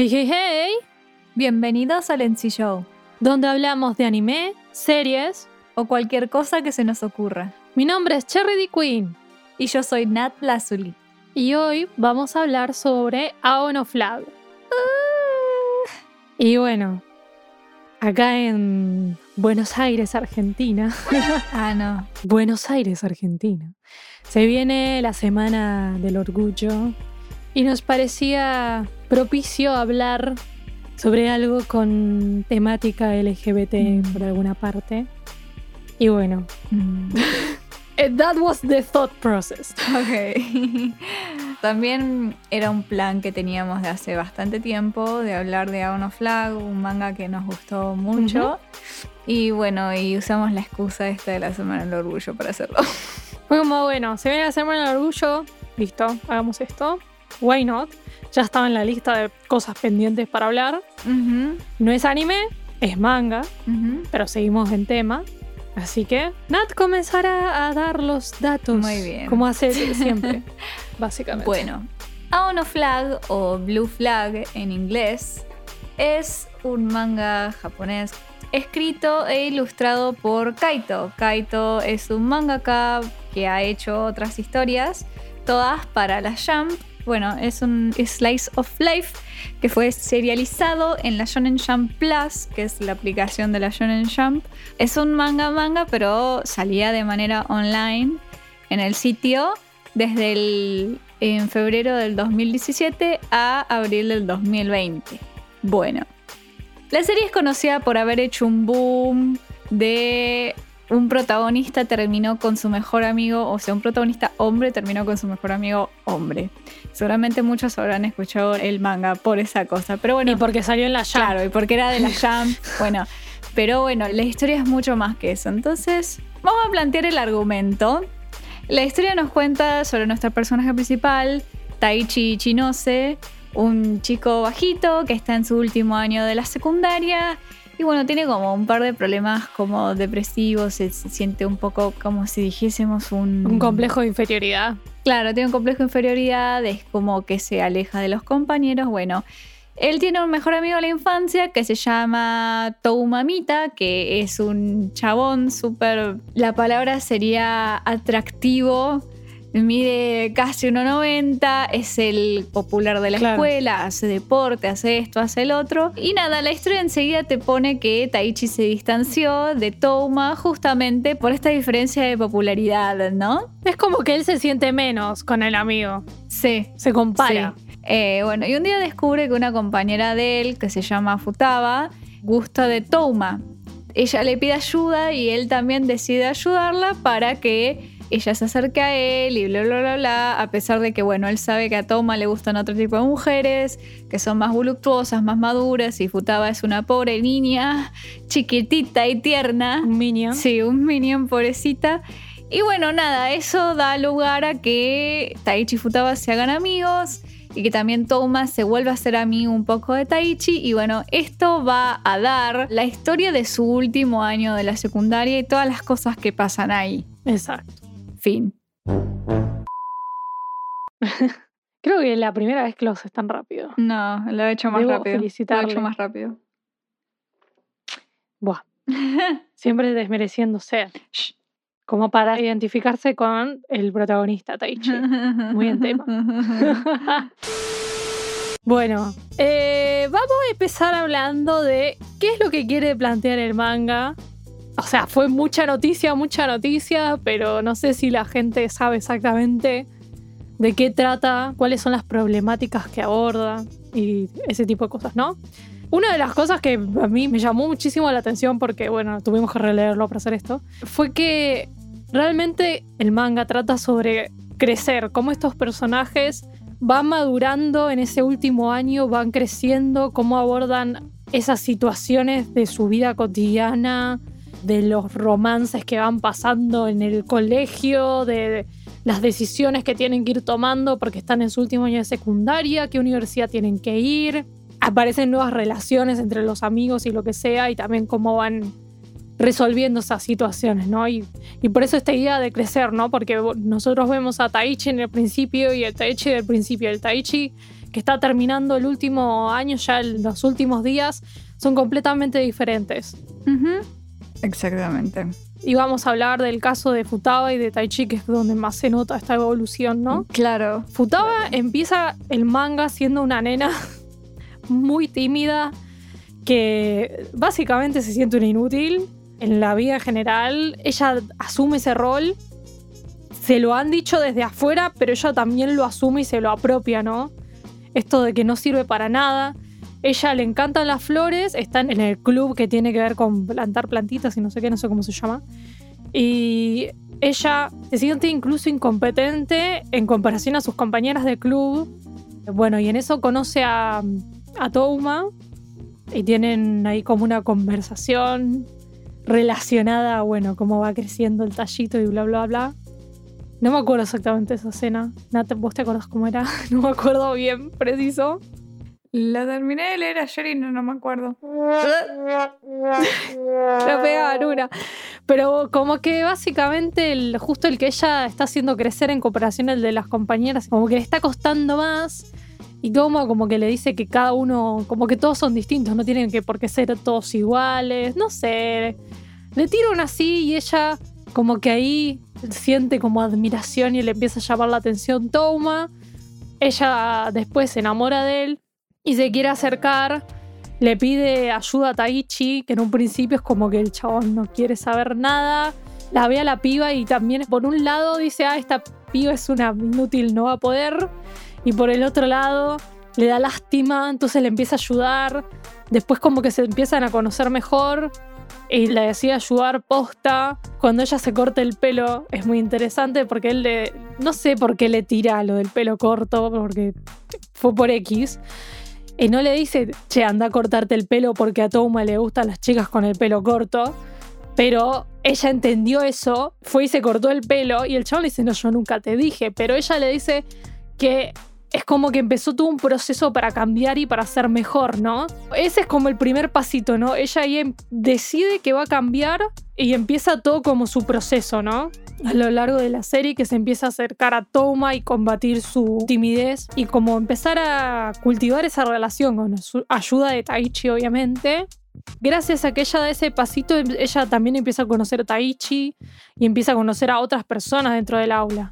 Hey, hey, hey, Bienvenidos al NC Show donde hablamos de anime, series. o cualquier cosa que se nos ocurra. Mi nombre es Cherry D. Queen Y yo soy Nat Lazuli. y hoy vamos a hablar sobre Aon of Flag. Y bueno, acá en Buenos Aires, Argentina. Ah, no. Buenos Aires, Argentina. Se viene la Semana del Orgullo y nos parecía propicio hablar sobre algo con temática LGBT Mm. por alguna parte. Y bueno, Mm, eh, that was the thought process. Ok. También era un plan que teníamos de hace bastante tiempo de hablar de Aon of Flag, un manga que nos gustó mucho. Y bueno, y usamos la excusa esta de la Semana del Orgullo para hacerlo. Fue como, bueno, se viene la Semana del Orgullo, listo, hagamos esto. Why not? Ya estaba en la lista de cosas pendientes para hablar. No es anime, es manga. pero seguimos en tema. Así que Nat comenzará a dar los datos. Muy bien. Como hace siempre, básicamente. Bueno, Aon of Flag o Blue Flag en inglés es un manga japonés escrito e ilustrado por Kaito. Kaito es un mangaka que ha hecho otras historias, todas para la Jump. Bueno, es un slice of life que fue serializado en la Shonen Jump Plus, que es la aplicación de la Shonen Jump. Es un manga manga, pero salía de manera online en el sitio desde en febrero del 2017 a abril del 2020. Bueno, la serie es conocida por haber hecho un boom de un protagonista terminó con su mejor amigo, o sea, un protagonista hombre terminó con su mejor amigo hombre. Seguramente muchos habrán escuchado el manga por esa cosa, pero bueno, y porque salió en la llave. Claro, y porque era de la Jump. bueno, pero bueno, la historia es mucho más que eso. Entonces, vamos a plantear el argumento. La historia nos cuenta sobre nuestro personaje principal, Taichi Chinose, un chico bajito que está en su último año de la secundaria. Y bueno, tiene como un par de problemas como depresivos, se, se siente un poco como si dijésemos un... Un complejo de inferioridad. Claro, tiene un complejo de inferioridad, es como que se aleja de los compañeros. Bueno, él tiene un mejor amigo de la infancia que se llama Toumamita, que es un chabón súper. La palabra sería atractivo. Mide casi 1,90, es el popular de la Claro. escuela, hace deporte, hace esto, hace el otro. Y nada, la historia enseguida te pone que Taichi se distanció de Touma justamente por esta diferencia de popularidad, ¿no? Es como que él se siente menos con el amigo. Sí, Se compara. Sí. Eh, bueno, y un día descubre que una compañera de él, que se llama Futaba, gusta de Touma. Ella le pide ayuda y él también decide ayudarla para que ella se acerque a él y bla, bla, bla, bla. A pesar de que, bueno, él sabe que a Touma le gustan otro tipo de mujeres, que son más voluptuosas, más maduras, y Futaba es una pobre niña, chiquitita y tierna. Un minion. Sí, un minion pobrecita. Y bueno, nada, eso da lugar a que Taichi y Futaba se hagan amigos y que también Touma se vuelva a ser amigo un poco de Taichi. Y bueno, esto va a dar la historia de su último año de la secundaria y todas las cosas que pasan ahí. Exacto. Fin. Creo que la primera vez que lo haces tan rápido. No, lo he hecho más Debo rápido. Lo he felicitarle. hecho más rápido. Buah. Siempre desmereciéndose. Shh. Como para identificarse con el protagonista, Taichi. Muy en tema. bueno, eh, vamos a empezar hablando de qué es lo que quiere plantear el manga. O sea, fue mucha noticia, mucha noticia, pero no sé si la gente sabe exactamente de qué trata, cuáles son las problemáticas que aborda y ese tipo de cosas, ¿no? Una de las cosas que a mí me llamó muchísimo la atención, porque bueno, tuvimos que releerlo para hacer esto, fue que realmente el manga trata sobre crecer, cómo estos personajes van madurando en ese último año, van creciendo, cómo abordan esas situaciones de su vida cotidiana, de los romances que van pasando en el colegio, de las decisiones que tienen que ir tomando porque están en su último año de secundaria, qué universidad tienen que ir. Aparecen nuevas relaciones entre los amigos y lo que sea, y también cómo van resolviendo esas situaciones, ¿no? Y, por eso esta idea de crecer, ¿no? Porque nosotros vemos a Taichi en el principio y el Taichi del principio, el Taichi que está terminando el último año, ya los últimos días, son completamente diferentes. Exactamente. Y vamos a hablar del caso de Futaba y de Taichi, que es donde más se nota esta evolución, ¿no? Claro. Futaba empieza el manga siendo una nena muy tímida, que básicamente se siente una inútil en la vida en general. Ella asume ese rol. Se lo han dicho desde afuera, pero ella también lo asume y se lo apropia, ¿no? Esto de que no sirve para nada. Ella le encantan las flores, están en el club que tiene que ver con plantar plantitas y no sé qué, no sé cómo se llama. Y ella se siente incluso incompetente en comparación a sus compañeras de club. Bueno, y en eso conoce a, a Touma y tienen ahí como una conversación relacionada a, bueno, cómo va creciendo el tallito y bla, bla, bla. No me acuerdo exactamente esa escena. Nate, ¿vos te acuerdas cómo era? No me acuerdo bien, preciso. La terminé de leer ayer y no, me acuerdo. La pegaban una. Pero como que básicamente el, justo el que ella está haciendo crecer en comparación al de las compañeras, como que le está costando más. Y como, como que le dice que cada uno, como que todos son distintos, no tienen que por qué ser todos iguales, no sé. Le tiran así y ella como que ahí siente como admiración y le empieza a llamar la atención Toma. Ella después se enamora de él y se quiere acercar. Le pide ayuda a Taichi, que en un principio es como que el chabón no quiere saber nada. La ve a la piba y también por un lado dice, ah, esta piba es una inútil, no va a poder. Y por el otro lado le da lástima, entonces le empieza a ayudar. Después como que se empiezan a conocer mejor y le decide ayudar posta. Cuando ella se corta el pelo es muy interesante porque él. No sé por qué le tira lo del pelo corto, porque fue por X. Y no le dice, che, anda a cortarte el pelo porque a Toma le gustan las chicas con el pelo corto. Pero ella entendió eso, fue y se cortó el pelo y el chabón le dice, no, yo nunca te dije. Pero ella le dice que es como que empezó todo un proceso para cambiar y para ser mejor, ¿no? Ese es como el primer pasito, ¿no? Ella ahí em, decide que va a cambiar y empieza todo como su proceso, ¿no? A lo largo de la serie que se empieza a acercar a Toma y combatir su timidez y como empezar a cultivar esa relación con ayuda de Taichi, obviamente. Gracias a que ella da ese pasito, ella también empieza a conocer a Taichi y empieza a conocer a otras personas dentro del aula.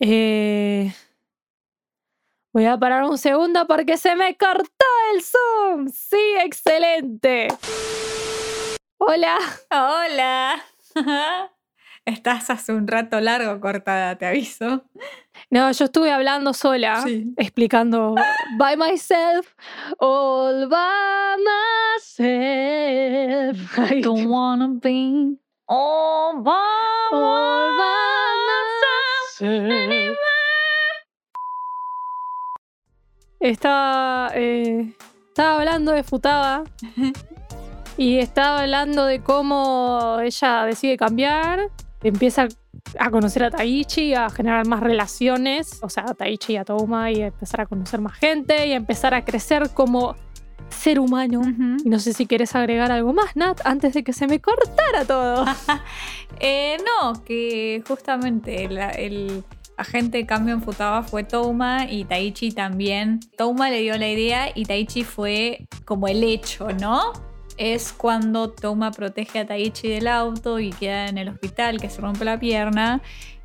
Eh, Voy a parar un segundo porque se me cortó el Zoom. Sí, excelente. Hola. Hola. Estás hace un rato largo cortada, te aviso. No, yo estuve hablando sola, explicando by myself, all by myself. I don't wanna be all by, all myself. Estaba, eh, estaba hablando de Futaba y estaba hablando de cómo ella decide cambiar, empieza a conocer a Taichi, a generar más relaciones, o sea, a Taichi y a Toma, y a empezar a conocer más gente y a empezar a crecer como ser humano. Y no sé si quieres agregar algo más, Nat, antes de que se me cortara todo. Eh, no, que justamente el agente de cambio en Futaba fue Touma y Taichi también. Touma le dio la idea y Taichi fue como el hecho, ¿no? Es cuando Touma protege a Taichi del auto y queda en el hospital, que se rompe la pierna.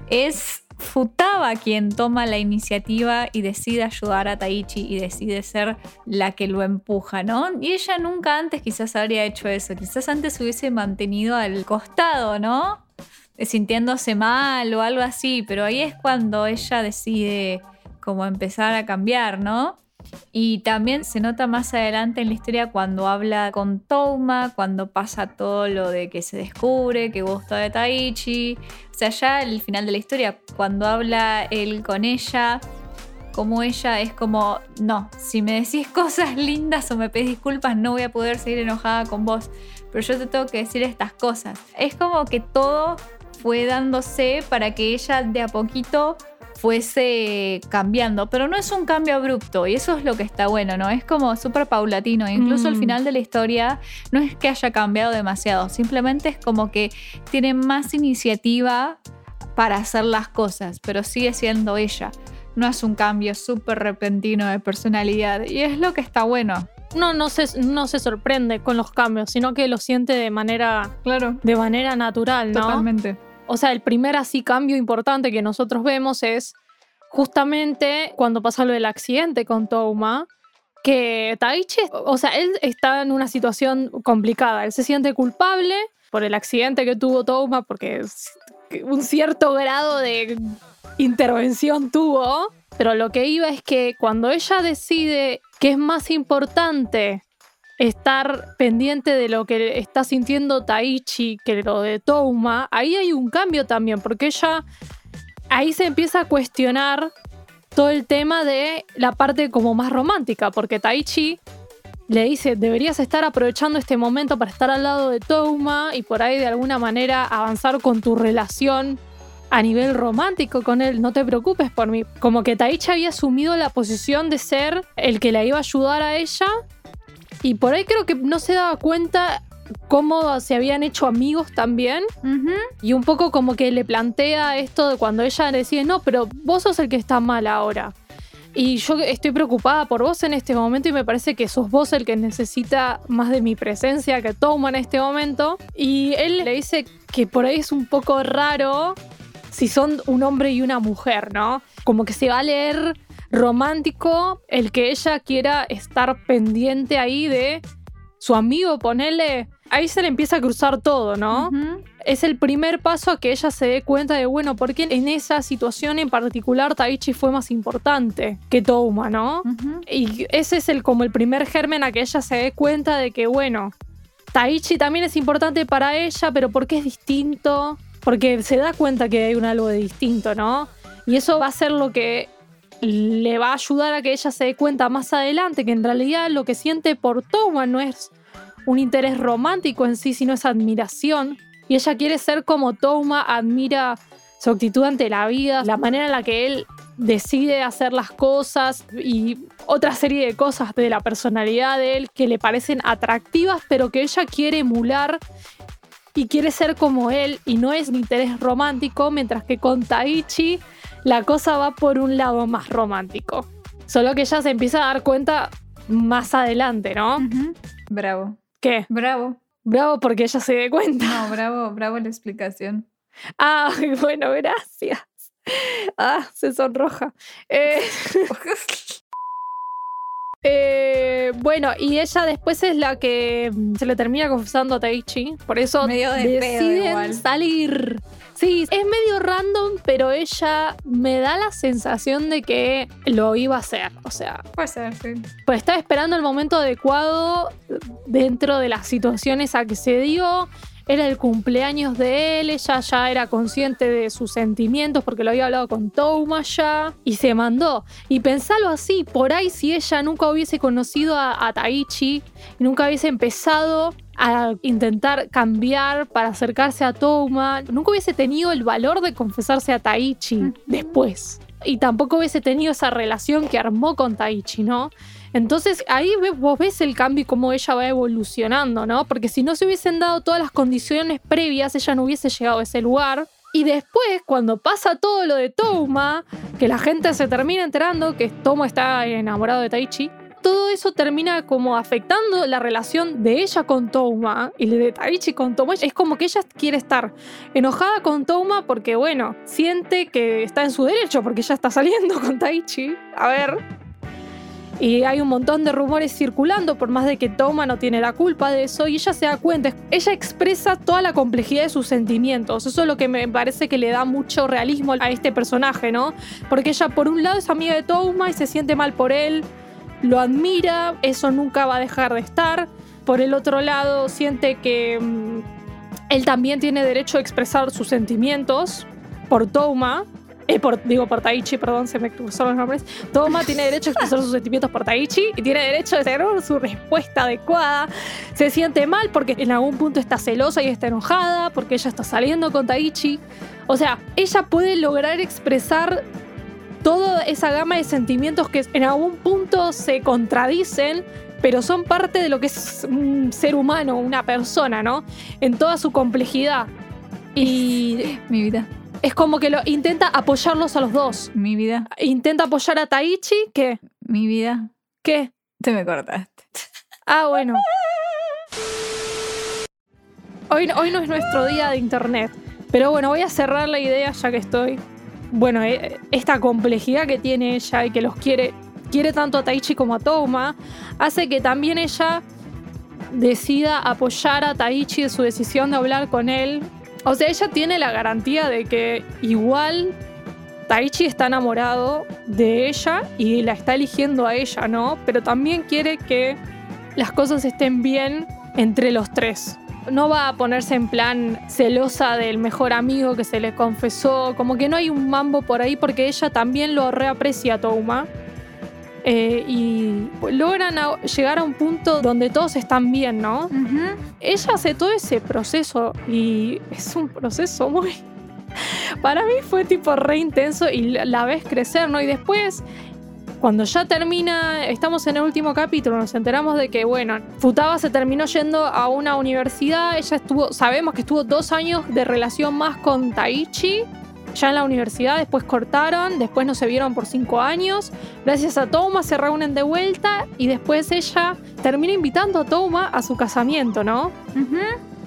Es Futaba quien toma la iniciativa y decide ayudar a Taichi y decide ser la que lo empuja, ¿no? Y ella nunca antes quizás habría hecho eso, quizás antes hubiese mantenido al costado, ¿no? sintiéndose mal o algo así, pero ahí es cuando ella decide como empezar a cambiar, ¿no? Y también se nota más adelante en la historia cuando habla con Touma, cuando pasa todo lo de que se descubre que gusta de Taichi. O sea, ya al final de la historia, cuando habla él con ella, como ella es como, no, si me decís cosas lindas o me pedís disculpas, no voy a poder seguir enojada con vos. Pero yo te tengo que decir estas cosas. Es como que todo fue dándose para que ella de a poquito fuese cambiando, pero no es un cambio abrupto y eso es lo que está bueno, ¿no? Es como súper paulatino, incluso al mm. final de la historia no es que haya cambiado demasiado, simplemente es como que tiene más iniciativa para hacer las cosas, pero sigue siendo ella. no es un cambio súper repentino de personalidad. Y es lo que está bueno. No, no se, no se sorprende con los cambios, sino que lo siente de manera, Claro, de manera natural, ¿no? totalmente. O sea, el primer así cambio importante que nosotros vemos es justamente cuando pasa lo del accidente con Touma, que Taichi, o sea, él está en una situación complicada, él se siente culpable por el accidente que tuvo Touma, porque un cierto grado de intervención tuvo, pero lo que iba es que cuando ella decide que es más importante estar pendiente de lo que está sintiendo Taichi que lo de Touma, ahí hay un cambio también, porque ella ahí se empieza a cuestionar todo el tema de la parte como más romántica, porque Taichi le dice, deberías estar aprovechando este momento para estar al lado de Touma y por ahí de alguna manera avanzar con tu relación a nivel romántico con él, no te preocupes por mí. Como que Taichi había asumido la posición de ser el que la iba a ayudar a ella y por ahí creo que no se daba cuenta cómo se habían hecho amigos también y un poco como que le plantea esto de cuando ella le decide, no, pero vos sos el que está mal ahora. Y yo estoy preocupada por vos en este momento y me parece que sos vos el que necesita más de mi presencia que toma en este momento. Y él le dice que por ahí es un poco raro si son un hombre y una mujer, ¿no? Como que se va a leer romántico el que ella quiera estar pendiente ahí de su amigo, ponele. Ahí se le empieza a cruzar todo, ¿no? Es el primer paso a que ella se dé cuenta de, bueno, ¿por qué en esa situación en particular Taichi fue más importante que Touma, ¿no? Y ese es el, como el primer germen a que ella se dé cuenta de que, bueno, Taichi también es importante para ella, pero ¿por qué es distinto? Porque se da cuenta que hay un algo de distinto, ¿no? Y eso va a ser lo que le va a ayudar a que ella se dé cuenta más adelante que en realidad lo que siente por Touma no es un interés romántico en sí, sino es admiración. Y ella quiere ser como Touma admira su actitud ante la vida, la manera en la que él decide hacer las cosas y otra serie de cosas de la personalidad de él que le parecen atractivas, pero que ella quiere emular y quiere ser como él y no es un interés romántico, mientras que con Taichi la cosa va por un lado más romántico. Solo que ella se empieza a dar cuenta más adelante, ¿no? Bravo. ¿Qué? Bravo. Bravo porque ella se dé cuenta. No, bravo, bravo la explicación. Ah, bueno, gracias. Ah, se sonroja. Eh, eh, bueno, y ella después es la que se le termina confesando a Taichi. Por eso Medio de pedo deciden igual. salir. Sí, es medio random, pero ella me da la sensación de que lo iba a hacer. O sea, Puede ser, sí. pues estaba esperando el momento adecuado dentro de las situaciones a que se dio. Era el cumpleaños de él, ella ya era consciente de sus sentimientos porque lo había hablado con Touma ya y se mandó. Y pensalo así, por ahí si ella nunca hubiese conocido a, a Taichi y nunca hubiese empezado a intentar cambiar para acercarse a Touma, nunca hubiese tenido el valor de confesarse a Taichi después. Y tampoco hubiese tenido esa relación que armó con Taichi, ¿no? Entonces ahí vos ves el cambio y cómo ella va evolucionando, ¿no? Porque si no se hubiesen dado todas las condiciones previas, ella no hubiese llegado a ese lugar. Y después, cuando pasa todo lo de Touma, que la gente se termina enterando que Touma está enamorado de Taichi, todo eso termina como afectando la relación de ella con Touma y de Taichi con Touma. Es como que ella quiere estar enojada con Touma porque, bueno, siente que está en su derecho porque ella está saliendo con Taichi. A ver. Y hay un montón de rumores circulando, por más de que Toma no tiene la culpa de eso, y ella se da cuenta, ella expresa toda la complejidad de sus sentimientos. Eso es lo que me parece que le da mucho realismo a este personaje, ¿no? Porque ella, por un lado, es amiga de Toma y se siente mal por él, lo admira, eso nunca va a dejar de estar. Por el otro lado, siente que mm, él también tiene derecho a expresar sus sentimientos por Touma. Eh, por, digo, por Taichi, perdón, se me cruzaron los nombres. Toma tiene derecho a expresar sus sentimientos por Taichi y tiene derecho a tener su respuesta adecuada. Se siente mal porque en algún punto está celosa y está enojada porque ella está saliendo con Taichi. O sea, ella puede lograr expresar toda esa gama de sentimientos que en algún punto se contradicen, pero son parte de lo que es un ser humano, una persona, ¿no? En toda su complejidad. Y Mi vida. Es como que lo intenta apoyarlos a los dos. Mi vida, Intenta apoyar a Taichi, ¿qué? mi vida. ¿Qué? Te me cortaste. Ah, bueno. Hoy, hoy no es nuestro día de internet. Pero bueno, voy a cerrar la idea ya que estoy. Bueno, eh, esta complejidad que tiene ella y que los quiere, quiere tanto a Taichi como a Touma, hace que también ella decida apoyar a Taichi en su decisión de hablar con él. O sea, ella tiene la garantía de que igual Taichi está enamorado de ella y la está eligiendo a ella, ¿no? Pero también quiere que las cosas estén bien entre los tres. No va a ponerse en plan celosa del mejor amigo que se le confesó, como que no hay un mambo por ahí porque ella también lo reaprecia a Touma. Eh, y logran a- llegar a un punto donde todos están bien, ¿no? ella hace todo ese proceso y es un proceso muy... Para mí fue tipo re intenso y la ves crecer, ¿no? Y después, cuando ya termina, estamos en el último capítulo, nos enteramos de que, bueno, Futaba se terminó yendo a una universidad, ella estuvo, sabemos que estuvo dos años de relación más con Taichi. Ya en la universidad, después cortaron, después no se vieron por cinco años. Gracias a Touma se reúnen de vuelta y después ella termina invitando a Touma a su casamiento, ¿no?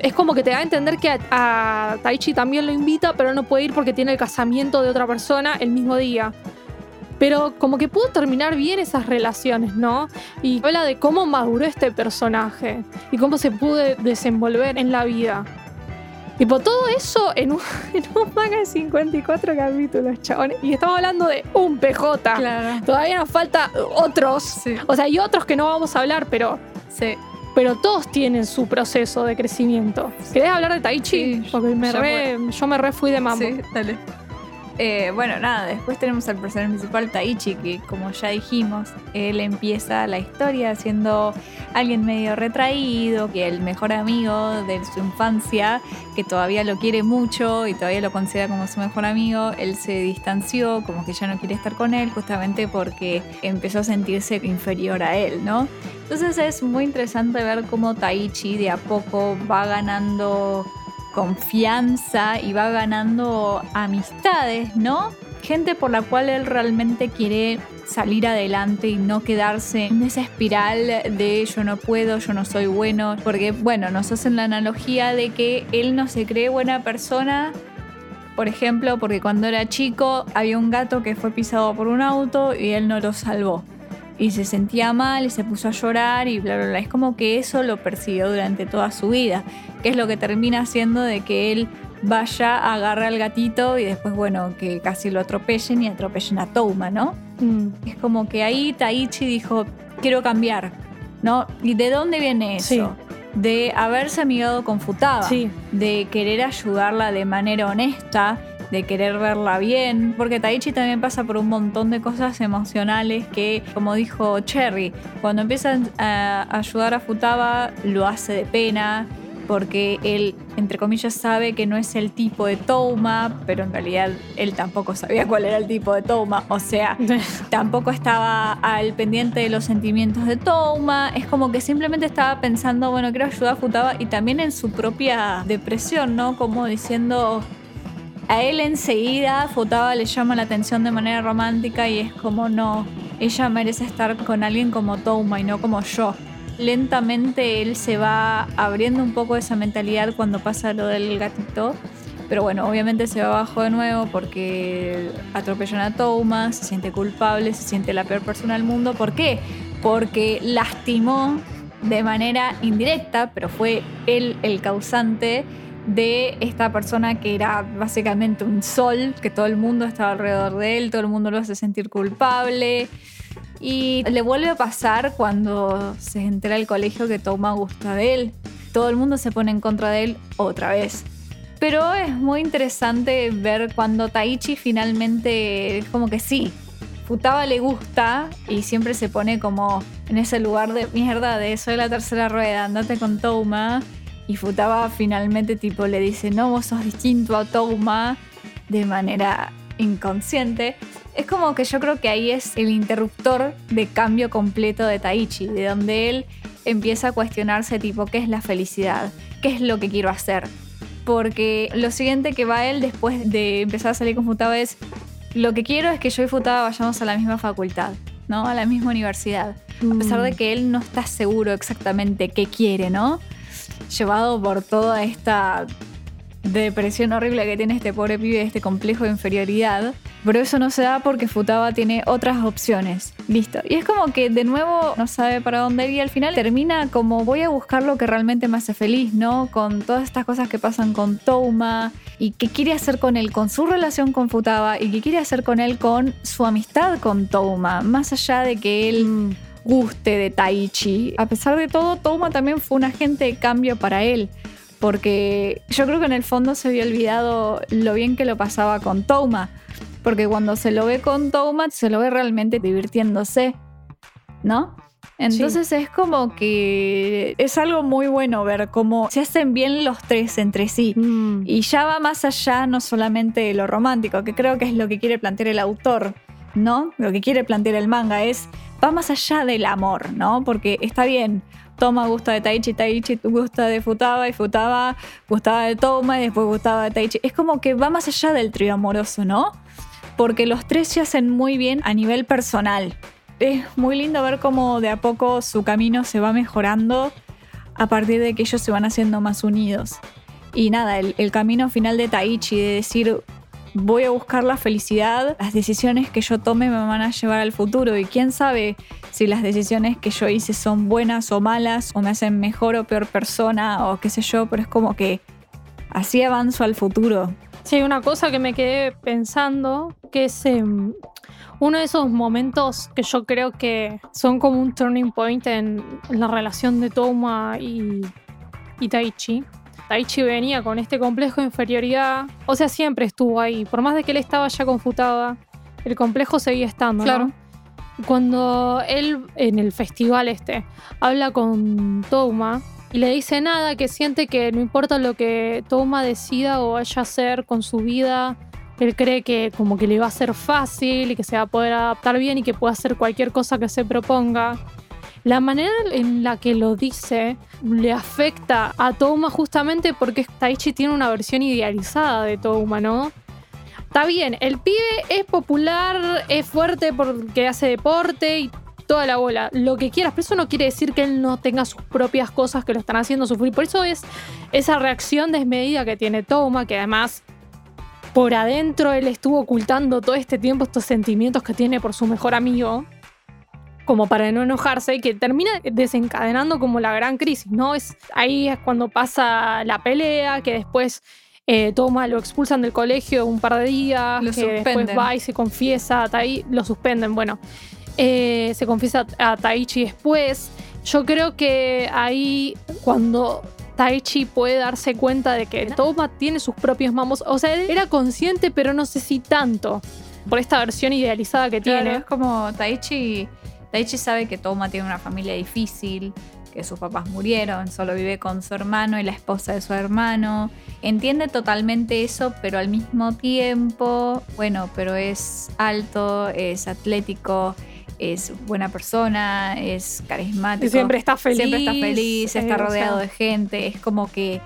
es como que te da a entender que a, a Taichi también lo invita, pero no puede ir porque tiene el casamiento de otra persona el mismo día. Pero como que pudo terminar bien esas relaciones, ¿no? Y habla de cómo maduró este personaje y cómo se pudo desenvolver en la vida. Tipo, todo eso en un, en un manga de 54 capítulos, chabón. Y estamos hablando de un PJ. Claro. Todavía nos falta otros. Sí. O sea, hay otros que no vamos a hablar, pero Sí. pero todos tienen su proceso de crecimiento. ¿Querés hablar de Taichi? Sí, Porque me re- yo me re fui de mambo. Sí, dale. Eh, bueno, nada, después tenemos al personaje principal Taichi, que como ya dijimos, él empieza la historia siendo alguien medio retraído, que el mejor amigo de su infancia, que todavía lo quiere mucho y todavía lo considera como su mejor amigo, él se distanció, como que ya no quiere estar con él, justamente porque empezó a sentirse inferior a él, ¿no? Entonces es muy interesante ver cómo Taichi de a poco va ganando confianza y va ganando amistades, ¿no? Gente por la cual él realmente quiere salir adelante y no quedarse en esa espiral de yo no puedo, yo no soy bueno, porque bueno, nos hacen la analogía de que él no se cree buena persona, por ejemplo, porque cuando era chico había un gato que fue pisado por un auto y él no lo salvó. Y se sentía mal y se puso a llorar y bla, bla, bla. Es como que eso lo persiguió durante toda su vida que es lo que termina haciendo de que él vaya, agarre al gatito y después, bueno, que casi lo atropellen y atropellen a Touma, ¿no? Mm, Es como que ahí Taichi dijo, quiero cambiar, ¿no? ¿Y de dónde viene eso? Sí. De haberse amigado con Futaba, Sí. de querer ayudarla de manera honesta, de querer verla bien, porque Taichi también pasa por un montón de cosas emocionales que, como dijo Cherry, cuando empiezan a ayudar a Futaba lo hace de pena, porque él, entre comillas, sabe que no es el tipo de Touma, pero en realidad él tampoco sabía cuál era el tipo de Touma, o sea, tampoco estaba al pendiente de los sentimientos de Touma. Es como que simplemente estaba pensando, bueno, quiero ayudar a Futaba y también en su propia depresión, ¿no? Como diciendo. A él enseguida Futaba le llama la atención de manera romántica y es como no, ella merece estar con alguien como Touma y no como yo. Lentamente él se va abriendo un poco esa mentalidad cuando pasa lo del gatito. Pero bueno, obviamente se va abajo de nuevo porque atropellan a Touma, se siente culpable, se siente la peor persona del mundo. ¿Por qué? Porque lastimó de manera indirecta, pero fue él el causante de esta persona que era básicamente un sol, que todo el mundo estaba alrededor de él, todo el mundo lo hace sentir culpable. Y le vuelve a pasar cuando se entera el colegio que Touma gusta de él. Todo el mundo se pone en contra de él otra vez. Pero es muy interesante ver cuando Taichi finalmente es como que sí, Futaba le gusta y siempre se pone como en ese lugar de mierda de soy la tercera rueda, andate con Touma. Y Futaba finalmente tipo le dice, no, vos sos distinto a Touma de manera inconsciente. Es como que yo creo que ahí es el interruptor de cambio completo de Taichi, de donde él empieza a cuestionarse tipo, ¿qué es la felicidad? ¿Qué es lo que quiero hacer? porque lo siguiente que va él después de empezar a salir con Futaba es lo que quiero es que yo y Futaba vayamos a la misma facultad, ¿no? A la misma universidad. A pesar de Mm. que él no está seguro exactamente qué quiere, ¿no? Llevado por toda esta depresión horrible que tiene este pobre pibe, este complejo de inferioridad. Pero eso no se da porque Futaba tiene otras opciones. Listo. Y es como que de nuevo no sabe para dónde ir y al final termina como voy a buscar lo que realmente me hace feliz, ¿no? Con todas estas cosas que pasan con Touma y qué quiere hacer con él, con su relación con Futaba y qué quiere hacer con él con su amistad con Touma. Más allá de que él Mm. Guste de Taichi. A pesar de todo, Touma también fue un agente de cambio para él. Porque yo creo que en el fondo se había olvidado lo bien que lo pasaba con Touma. Porque cuando se lo ve con Touma, se lo ve realmente divirtiéndose. ¿No? Entonces es como que es algo muy bueno ver cómo se hacen bien los tres entre sí. Mm. Y ya va más allá no solamente de lo romántico, que creo que es lo que quiere plantear el autor, ¿no? Lo que quiere plantear el manga es, va más allá del amor, ¿no? Porque está bien, Toma gusta de Taichi, Taichi gusta de Futaba y Futaba gustaba de Toma y después gustaba de Taichi. Es como que va más allá del trío amoroso, ¿no? Porque los tres se hacen muy bien a nivel personal. Es muy lindo ver cómo de a poco su camino se va mejorando a partir de que ellos se van haciendo más unidos. Y nada, el, el camino final de Taichi, de decir, voy a buscar la felicidad, las decisiones que yo tome me van a llevar al futuro. Y quién sabe si las decisiones que yo hice son buenas o malas, o me hacen mejor o peor persona, o qué sé yo, pero es como que así avanzo al futuro. Sí, una cosa que me quedé pensando, que es em, uno de esos momentos que yo creo que son como un turning point en, la relación de Touma y, y Taichi. Taichi venía con este complejo de inferioridad, o sea, siempre estuvo ahí, por más de que él estaba ya confutado, el complejo seguía estando, ¿no? Claro. Cuando él en el festival este habla con Touma y le dice nada, que siente que no importa lo que Touma decida o vaya a hacer con su vida, él cree que como que le va a ser fácil y que se va a poder adaptar bien y que puede hacer cualquier cosa que se proponga. La manera en la que lo dice le afecta a Touma justamente porque Taichi tiene una versión idealizada de Touma, ¿no? Está bien, el pibe es popular, es fuerte porque hace deporte y toda la bola, lo que quieras, pero eso no quiere decir que él no tenga sus propias cosas que lo están haciendo sufrir. Por eso es esa reacción desmedida que tiene Touma, que además por adentro él estuvo ocultando todo este tiempo estos sentimientos que tiene por su mejor amigo, como para no enojarse, y que termina desencadenando como la gran crisis, ¿no? Es, ahí es cuando pasa la pelea, que después eh, Toma lo expulsan del colegio un par de días, Lo que después va y se confiesa, a Tai- lo suspenden, bueno. Eh, se confiesa a Taichi después. Yo creo que ahí cuando Taichi puede darse cuenta de que Toma tiene sus propios mamos, o sea, él era consciente, pero no sé si tanto, por esta versión idealizada que Claro, tiene. es como Taichi. Taichi sabe que Toma tiene una familia difícil, que sus papás murieron, solo vive con su hermano y la esposa de su hermano. Entiende totalmente eso, pero al mismo tiempo, bueno, pero es alto, es atlético, es buena persona, es carismático. Y siempre está feliz. Siempre está feliz, está rodeado de gente, es como que...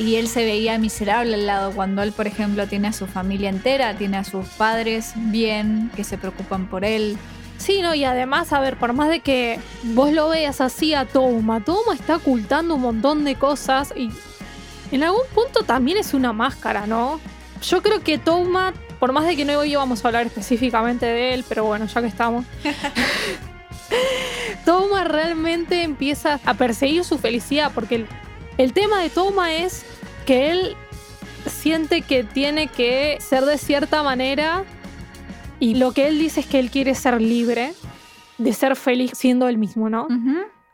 Y él se veía miserable al lado cuando él, por ejemplo, tiene a su familia entera, tiene a sus padres bien, que se preocupan por él. Sí, no, y además, a ver, por más de que vos lo veas así a Toma, Toma está ocultando un montón de cosas y en algún punto también es una máscara, ¿no? Yo creo que Toma, por más de que no hoy vamos a hablar específicamente de él, pero bueno, ya que estamos. Toma realmente empieza a perseguir su felicidad porque el, el tema de Toma es que él siente que tiene que ser de cierta manera y lo que él dice es que él quiere ser libre de ser feliz siendo él mismo, ¿no?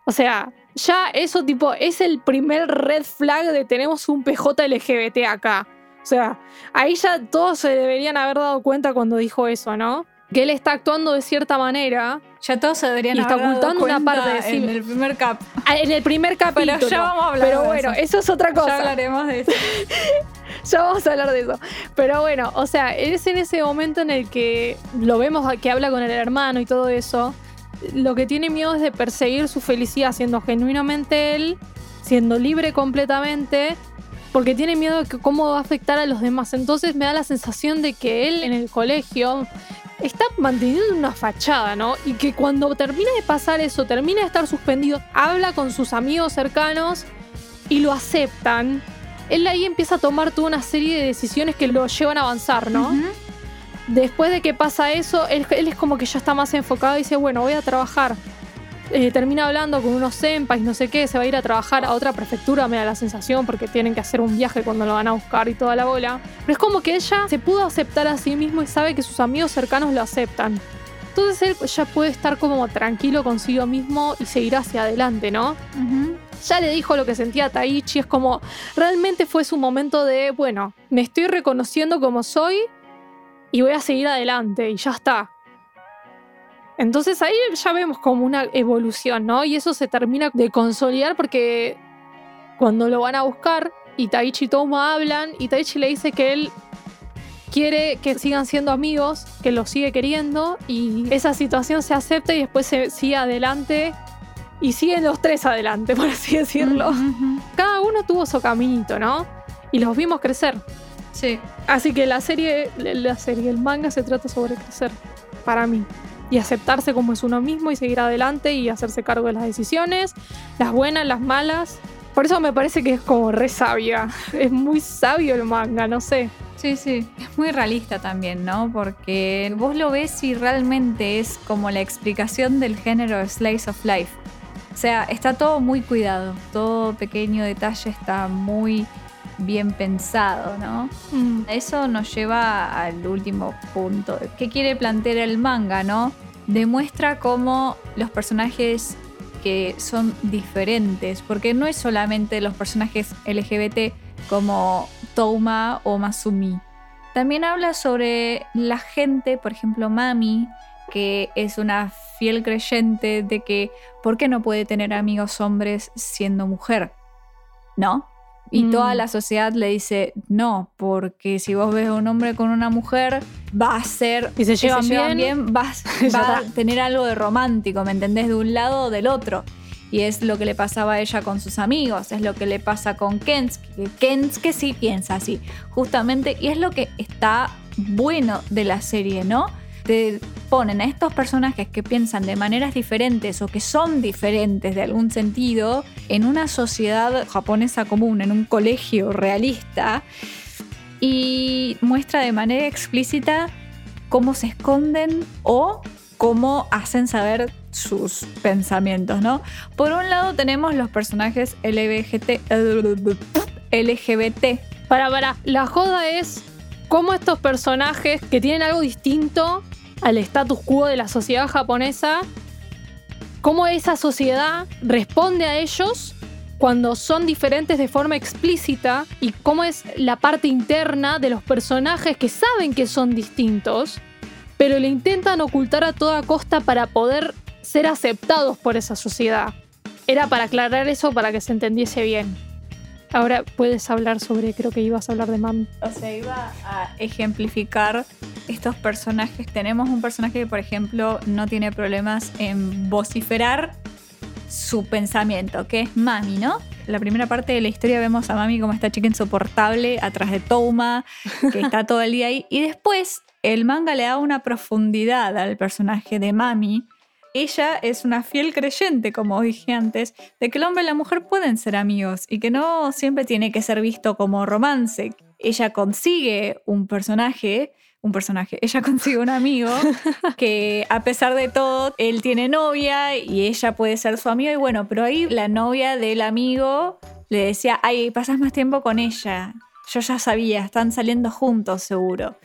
O sea, ya eso tipo es el primer red flag de tenemos un PJ LGBT acá. O sea, ahí ya todos se deberían haber dado cuenta cuando dijo eso, ¿no? Que él está actuando de cierta manera Ya todos se deberían Y está haber dado ocultando una cuenta parte de sí. en el primer cap. ah, en el primer capítulo. Pero ya vamos a hablar Pero de bueno, eso. eso es otra cosa. Ya hablaremos de eso. Ya vamos a hablar de eso. Pero bueno, o sea, es en ese momento en el que lo vemos que habla con el hermano y todo eso. Lo que tiene miedo es de perseguir su felicidad siendo genuinamente él, siendo libre completamente porque tiene miedo de cómo va a afectar a los demás. Entonces me da la sensación de que él en el colegio está manteniendo una fachada, ¿no? Y que cuando termina de pasar eso, termina de estar suspendido, habla con sus amigos cercanos y lo aceptan. Él ahí empieza a tomar toda una serie de decisiones que lo llevan a avanzar, ¿no? Después de que pasa eso, él, él es como que ya está más enfocado y dice, bueno, voy a trabajar. Eh, termina hablando con unos senpais, no sé qué, se va a ir a trabajar a otra prefectura, me da la sensación, porque tienen que hacer un viaje cuando lo van a buscar y toda la bola. Pero es como que ella se pudo aceptar a sí mismo y sabe que sus amigos cercanos lo aceptan. Entonces él ya puede estar como tranquilo consigo mismo y seguir hacia adelante, ¿no? Ya le dijo lo que sentía Taichi, es como, realmente fue su momento de, bueno, me estoy reconociendo como soy y voy a seguir adelante y ya está. Entonces ahí ya vemos como una evolución, ¿no? Y eso se termina de consolidar porque cuando lo van a buscar y Taichi y Touma hablan y Taichi le dice que él quiere que sigan siendo amigos, que lo sigue queriendo y esa situación se acepta y después se sigue adelante y siguen los tres adelante, por así decirlo. Cada uno tuvo su caminito, ¿no? Y los vimos crecer. Sí. Así que la serie, la serie, el manga se trata sobre crecer, para mí. Y aceptarse como es uno mismo y seguir adelante y hacerse cargo de las decisiones, las buenas, las malas. Por eso me parece que es como re sabia. Es muy sabio el manga, no sé. Sí, sí. Es muy realista también, ¿no? Porque vos lo ves y realmente es como la explicación del género Slice of Life. O sea, está todo muy cuidado. Todo pequeño detalle está muy bien pensado, ¿no? Mm, Eso nos lleva al último punto. ¿Qué quiere plantear el manga, no? Demuestra cómo los personajes que son diferentes, porque no es solamente los personajes LGBT como Touma o Masumi. También habla sobre la gente, por ejemplo, Mami, que es una fiel creyente de que ¿por qué no puede tener amigos hombres siendo mujer? ¿No? Y Mm. toda la sociedad le dice, no, porque si vos ves a un hombre con una mujer, va a ser... Y se llevan bien. vas- Ya va a tener algo de romántico, ¿me entendés? De un lado o del otro. Y es lo que le pasaba a ella con sus amigos, es lo que le pasa con Kensuke. que Kensuke sí piensa así, justamente, y es lo que está bueno de la serie, ¿no? Te ponen a estos personajes que piensan de maneras diferentes o que son diferentes de algún sentido en una sociedad japonesa común, en un colegio realista, y muestra de manera explícita cómo se esconden o cómo hacen saber sus pensamientos, ¿no? Por un lado tenemos los personajes LGBT, LGBT. Para, para, la joda es cómo estos personajes que tienen algo distinto al status quo de la sociedad japonesa, cómo esa sociedad responde a ellos cuando son diferentes de forma explícita y cómo es la parte interna de los personajes que saben que son distintos, pero le intentan ocultar a toda costa para poder ser aceptados por esa sociedad. Era para aclarar eso para que se entendiese bien. Ahora puedes hablar sobre, creo que ibas a hablar de Mami. O sea, iba a ejemplificar estos personajes. Tenemos un personaje que, por ejemplo, no tiene problemas en vociferar su pensamiento, que es Mami, ¿no? La primera parte de la historia vemos a Mami como esta chica insoportable atrás de Touma, que está todo el día ahí. Y después el manga le da una profundidad al personaje de Mami. Ella es una fiel creyente, como dije antes, de que el hombre y la mujer pueden ser amigos y que no siempre tiene que ser visto como romance. Ella consigue un personaje, un personaje, ella consigue un amigo que a pesar de todo, él tiene novia y ella puede ser su amigo y bueno, pero ahí la novia del amigo le decía, ay, pasas más tiempo con ella. Yo ya sabía, están saliendo juntos seguro.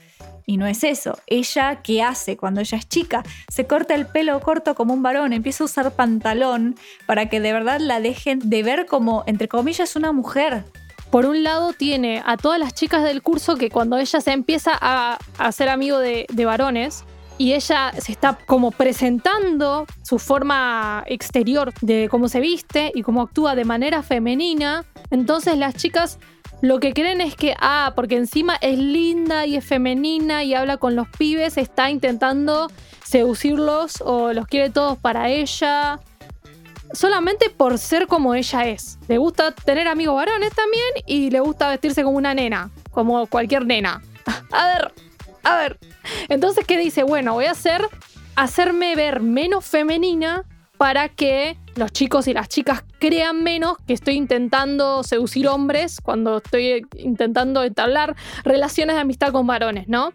Y no es eso. Ella, ¿qué hace cuando ella es chica? Se corta el pelo corto como un varón, empieza a usar pantalón para que de verdad la dejen de ver como, entre comillas, una mujer. Por un lado tiene a todas las chicas del curso que cuando ella se empieza a, a ser amigo de, de varones y ella se está como presentando su forma exterior de cómo se viste y cómo actúa de manera femenina, entonces las chicas lo que creen es que, ah, porque encima es linda y es femenina y habla con los pibes, está intentando seducirlos o los quiere todos para ella. solamente por ser como ella es. Le gusta tener amigos varones también y le gusta vestirse como una nena, como cualquier nena. A ver, a ver. Entonces, ¿qué dice? Bueno, voy a hacer, hacerme ver menos femenina para que los chicos y las chicas crean menos que estoy intentando seducir hombres cuando estoy intentando entablar relaciones de amistad con varones, ¿no?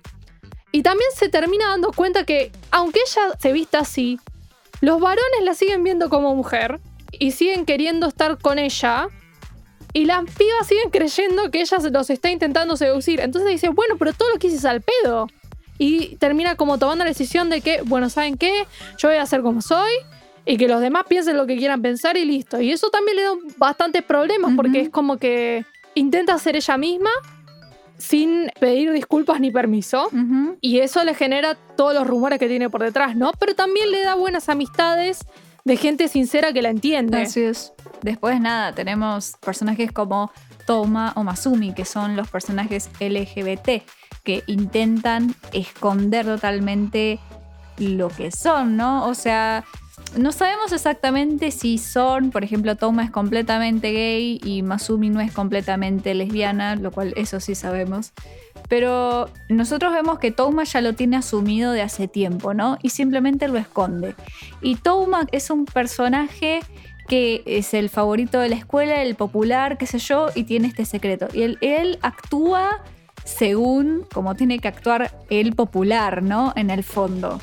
Y también se termina dando cuenta que, aunque ella se vista así, los varones la siguen viendo como mujer y siguen queriendo estar con ella. Y las pibas siguen creyendo que ella los está intentando seducir. Entonces dice, bueno, pero todo lo que hice es al pedo. Y termina como tomando la decisión de que, bueno, ¿saben qué? Yo voy a ser como soy y que los demás piensen lo que quieran pensar y listo. Y eso también le da bastantes problemas porque es como que intenta ser ella misma sin pedir disculpas ni permiso. Y eso le genera todos los rumores que tiene por detrás, ¿no? Pero también le da buenas amistades de gente sincera que la entiende. Así es. Después, nada, tenemos personajes como Toma o Masumi, que son los personajes LGBT, que intentan esconder totalmente lo que son, ¿no? O sea, no sabemos exactamente si son, por ejemplo, Toma es completamente gay y Masumi no es completamente lesbiana, lo cual eso sí sabemos. Pero nosotros vemos que Touma ya lo tiene asumido de hace tiempo, ¿no? Y simplemente lo esconde. Y Touma es un personaje que es el favorito de la escuela, el popular, qué sé yo, y tiene este secreto. Y él, él actúa según como tiene que actuar el popular, ¿no? En el fondo.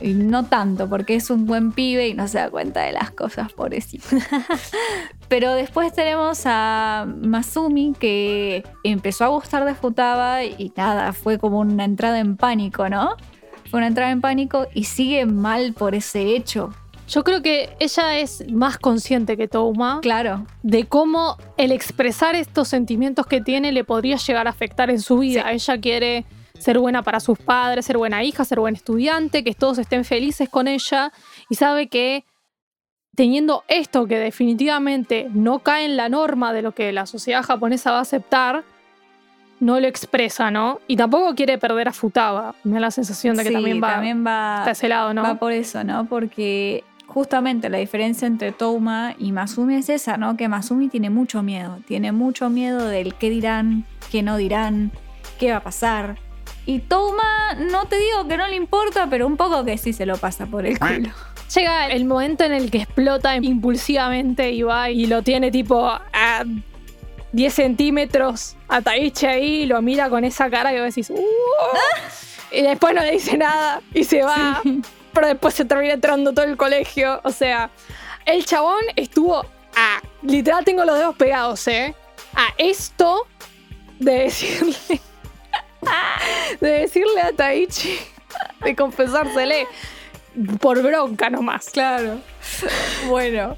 Y no tanto, porque es un buen pibe y no se da cuenta de las cosas, pobrecito. Pero después tenemos a Masumi, que empezó a gustar de Futaba y nada, fue como una entrada en pánico, ¿no? Fue una entrada en pánico y sigue mal por ese hecho. Yo creo que ella es más consciente que Touma. Claro. De cómo el expresar estos sentimientos que tiene le podría llegar a afectar en su vida. Ella quiere ser buena para sus padres, ser buena hija, ser buen estudiante, que todos estén felices con ella y sabe que teniendo esto que definitivamente no cae en la norma de lo que la sociedad japonesa va a aceptar, no lo expresa, ¿no? Y tampoco quiere perder a Futaba. Me da la sensación de que también va, también va a ese lado, ¿no? Va por eso, ¿no? Porque justamente la diferencia entre Touma y Masumi es esa, ¿no? Que Masumi tiene mucho miedo. Tiene mucho miedo del qué dirán, qué no dirán, qué va a pasar. Y Touma, no te digo que no le importa, pero un poco que sí se lo pasa por el culo. Llega el momento en el que explota impulsivamente y va y lo tiene tipo a 10 centímetros a Taichi ahí y lo mira con esa cara que vos decís, y después no le dice nada y se va, pero después se termina entrando todo el colegio. O sea, el chabón estuvo a, literal tengo los dedos pegados, ¿eh? A esto de decirle de decirle a Taichi, de confesársele por bronca nomás. Claro. Bueno,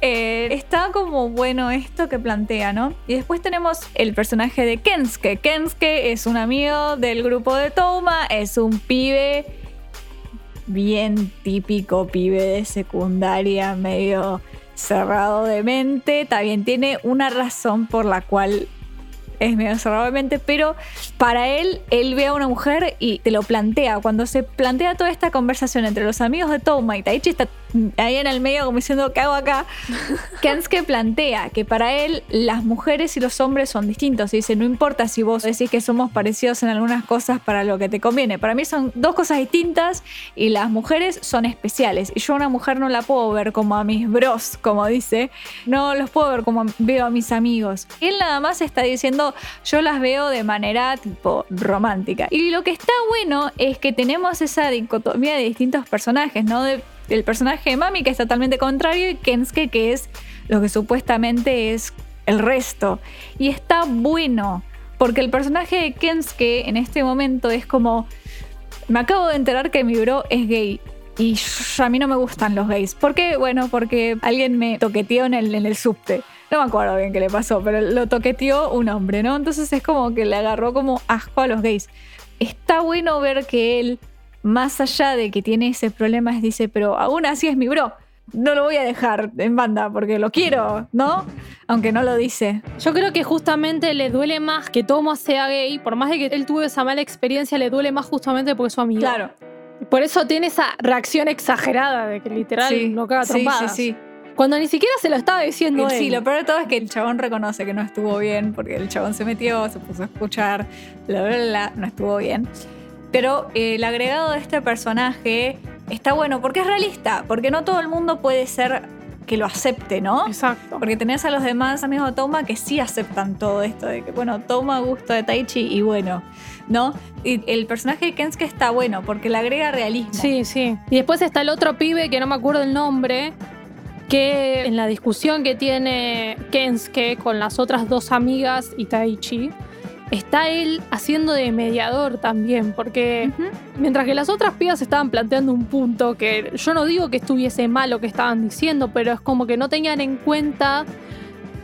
eh, está como bueno esto que plantea, ¿no? Y después tenemos el personaje de Kensuke. Kensuke es un amigo del grupo de Touma, es un pibe bien típico, pibe de secundaria, medio cerrado de mente. También tiene una razón por la cual es medio cerrado pero para él, él ve a una mujer y te lo plantea. Cuando se plantea toda esta conversación entre los amigos de Toma y Taichi está ahí en el medio como diciendo, ¿qué hago acá? Kensuke plantea que para él las mujeres y los hombres son distintos. Y dice, no importa si vos decís que somos parecidos en algunas cosas para lo que te conviene. Para mí son dos cosas distintas y las mujeres son especiales. Y yo a una mujer no la puedo ver como a mis bros, como dice. No los puedo ver como veo a mis amigos. Él nada más está diciendo, yo las veo de manera tipo romántica. Y lo que está bueno es que tenemos esa dicotomía de distintos personajes, ¿no? De el personaje de Mami, que es totalmente contrario, y Kensuke, que es lo que supuestamente es el resto. Y está bueno, porque el personaje de Kensuke en este momento es como. Me acabo de enterar que mi bro es gay. Y a mí no me gustan los gays. ¿Por qué? Bueno, porque alguien me toqueteó en el, en el subte. No me acuerdo bien qué le pasó, pero lo toqueteó un hombre, ¿no? Entonces es como que le agarró como asco a los gays. Está bueno ver que él más allá de que tiene ese problema, dice, pero aún así es mi bro. No lo voy a dejar en banda porque lo quiero, ¿no? Aunque no lo dice. Yo creo que justamente le duele más que Tomo sea gay, por más de que él tuvo esa mala experiencia, le duele más justamente porque es su amigo. Claro. Por eso tiene esa reacción exagerada de que literal no caga trompadas. Sí, sí, sí. Cuando ni siquiera se lo estaba diciendo él. Sí, lo peor de todo es que el chabón reconoce que no estuvo bien, porque el chabón se metió, se puso a escuchar, bla, bla, bla, no estuvo bien. Pero eh, el agregado de este personaje está bueno porque es realista, porque no todo el mundo puede ser que lo acepte, ¿no? Exacto. Porque tenés a los demás amigos de Toma que sí aceptan todo esto, de que, bueno, Toma gusto de Taichi y bueno, ¿no? Y el personaje de Kensuke está bueno porque le agrega realismo. Sí, sí. Y después está el otro pibe que no me acuerdo el nombre, que en la discusión que tiene Kensuke con las otras dos amigas y Taichi, está él haciendo de mediador también, porque mientras que las otras pibas estaban planteando un punto que yo no digo que estuviese mal lo que estaban diciendo, pero es como que no tenían en cuenta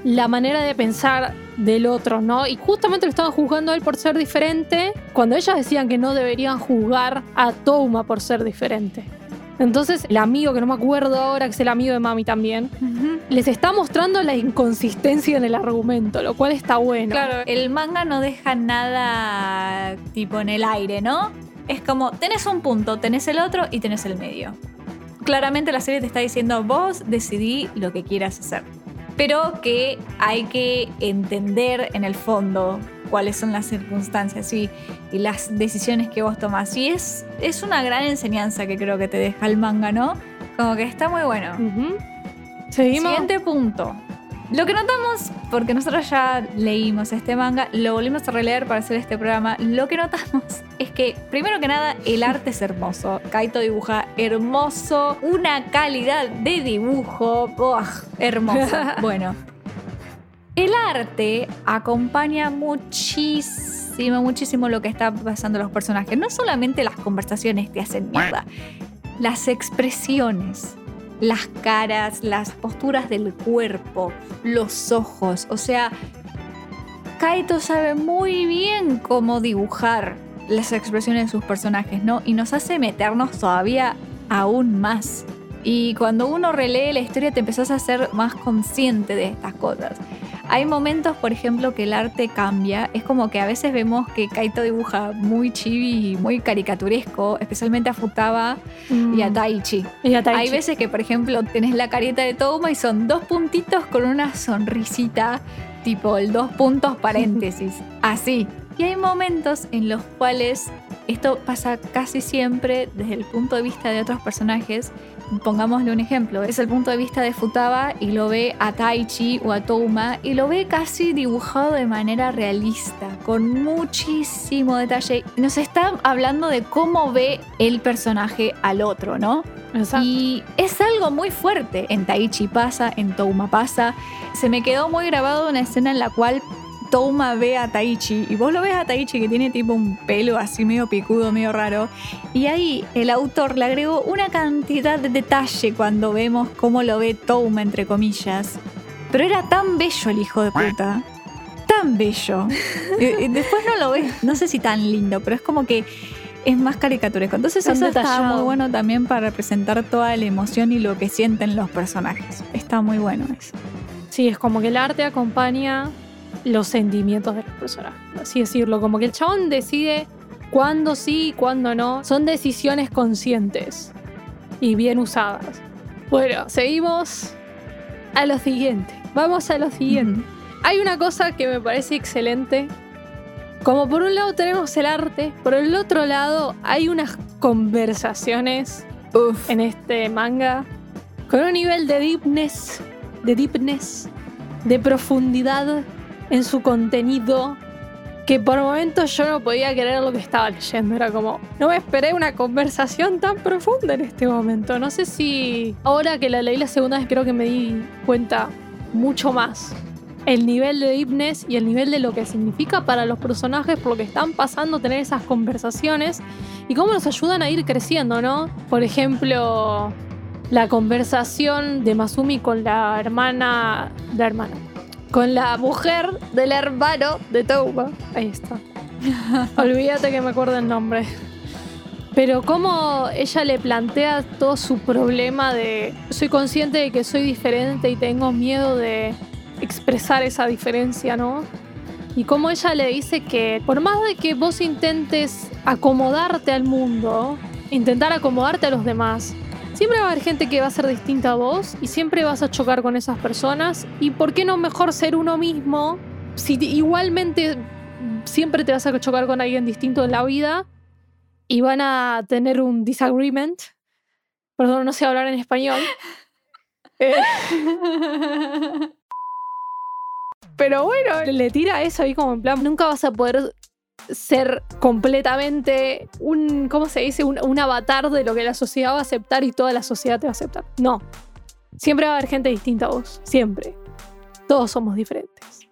la manera de pensar del otro, ¿no? Y justamente lo estaban juzgando a él por ser diferente, cuando ellas decían que no deberían juzgar a Touma por ser diferente. Entonces, el amigo, que no me acuerdo ahora, que es el amigo de Mami también, les está mostrando la inconsistencia en el argumento, lo cual está bueno. Claro, el manga no deja nada tipo en el aire, ¿no? Es como, tenés un punto, tenés el otro y tenés el medio. Claramente la serie te está diciendo, vos decidí lo que quieras hacer. Pero que hay que entender en el fondo cuáles son las circunstancias y, y las decisiones que vos tomás. Y es, es una gran enseñanza que creo que te deja el manga, ¿no? Como que está muy bueno. Seguimos. Siguiente punto. Lo que notamos, porque nosotros ya leímos este manga, lo volvimos a releer para hacer este programa, lo que notamos es que, primero que nada, el arte es hermoso. Kaito dibuja hermoso, una calidad de dibujo, hermoso. bueno, el arte acompaña muchísimo, muchísimo lo que está pasando los personajes. No solamente las conversaciones te hacen mierda, las expresiones, las caras, las posturas del cuerpo, los ojos. O sea, Kaito sabe muy bien cómo dibujar las expresiones de sus personajes, ¿no? Y nos hace meternos todavía aún más. Y cuando uno relee la historia te empezás a ser más consciente de estas cosas. Hay momentos, por ejemplo, que el arte cambia. Es como que a veces vemos que Kaito dibuja muy chibi y muy caricaturesco, especialmente a Futaba y a Mm. Taichi. Y a Taichi. Hay veces que, por ejemplo, tenés la careta de Touma y son dos puntitos con una sonrisita, tipo el dos puntos paréntesis, así. Y hay momentos en los cuales esto pasa casi siempre desde el punto de vista de otros personajes. Pongámosle un ejemplo, es el punto de vista de Futaba y lo ve a Taichi o a Touma y lo ve casi dibujado de manera realista, con muchísimo detalle. Nos está hablando de cómo ve el personaje al otro, ¿no? Exacto. Y es algo muy fuerte. En Taichi pasa, en Touma pasa. Se me quedó muy grabado una escena en la cual Touma ve a Taichi y vos lo ves a Taichi que tiene tipo un pelo así medio picudo, medio raro. Y ahí el autor le agregó una cantidad de detalle cuando vemos cómo lo ve Touma, entre comillas. Pero era tan bello el hijo de puta. Tan bello. Y- y después no lo ves, no sé si tan lindo, pero es como que es más caricaturesco. Entonces Tan eso está muy bueno también para representar toda la emoción y lo que sienten los personajes. Está muy bueno eso. Sí, es como que el arte acompaña los sentimientos de los personajes, así decirlo. Como que el chabón decide cuándo sí y cuándo no. Son decisiones conscientes y bien usadas. Bueno, seguimos a lo siguiente. Vamos a lo siguiente. Hay una cosa que me parece excelente. Como por un lado tenemos el arte, por el otro lado hay unas conversaciones Uf. en este manga con un nivel de deepness, de deepness, de profundidad en su contenido que por momentos yo no podía creer lo que estaba leyendo. Era como, no me esperé una conversación tan profunda en este momento. No sé si ahora que la leí la segunda vez creo que me di cuenta mucho más el nivel de deepness y el nivel de lo que significa para los personajes por lo que están pasando tener esas conversaciones y cómo nos ayudan a ir creciendo, ¿no? Por ejemplo, la conversación de Masumi con la hermana, la hermana, con la mujer del hermano de Touma. Ahí está. Olvídate que me acuerdo el nombre. Pero cómo ella le plantea todo su problema de soy consciente de que soy diferente y tengo miedo de expresar esa diferencia, ¿no? Y cómo ella le dice que por más de que vos intentes acomodarte al mundo, intentar acomodarte a los demás, Siempre va a haber gente que va a ser distinta a vos y siempre vas a chocar con esas personas. ¿Y por qué no mejor ser uno mismo? Si igualmente siempre te vas a chocar con alguien distinto en la vida y van a tener un disagreement. Perdón, no sé hablar en español. Eh, pero bueno, le tira eso ahí como en plan, nunca vas a poder ser completamente un, ¿cómo se dice? Un, un, avatar de lo que la sociedad va a aceptar y toda la sociedad te va a aceptar. No. Siempre va a haber gente distinta a vos. Siempre. Todos somos diferentes.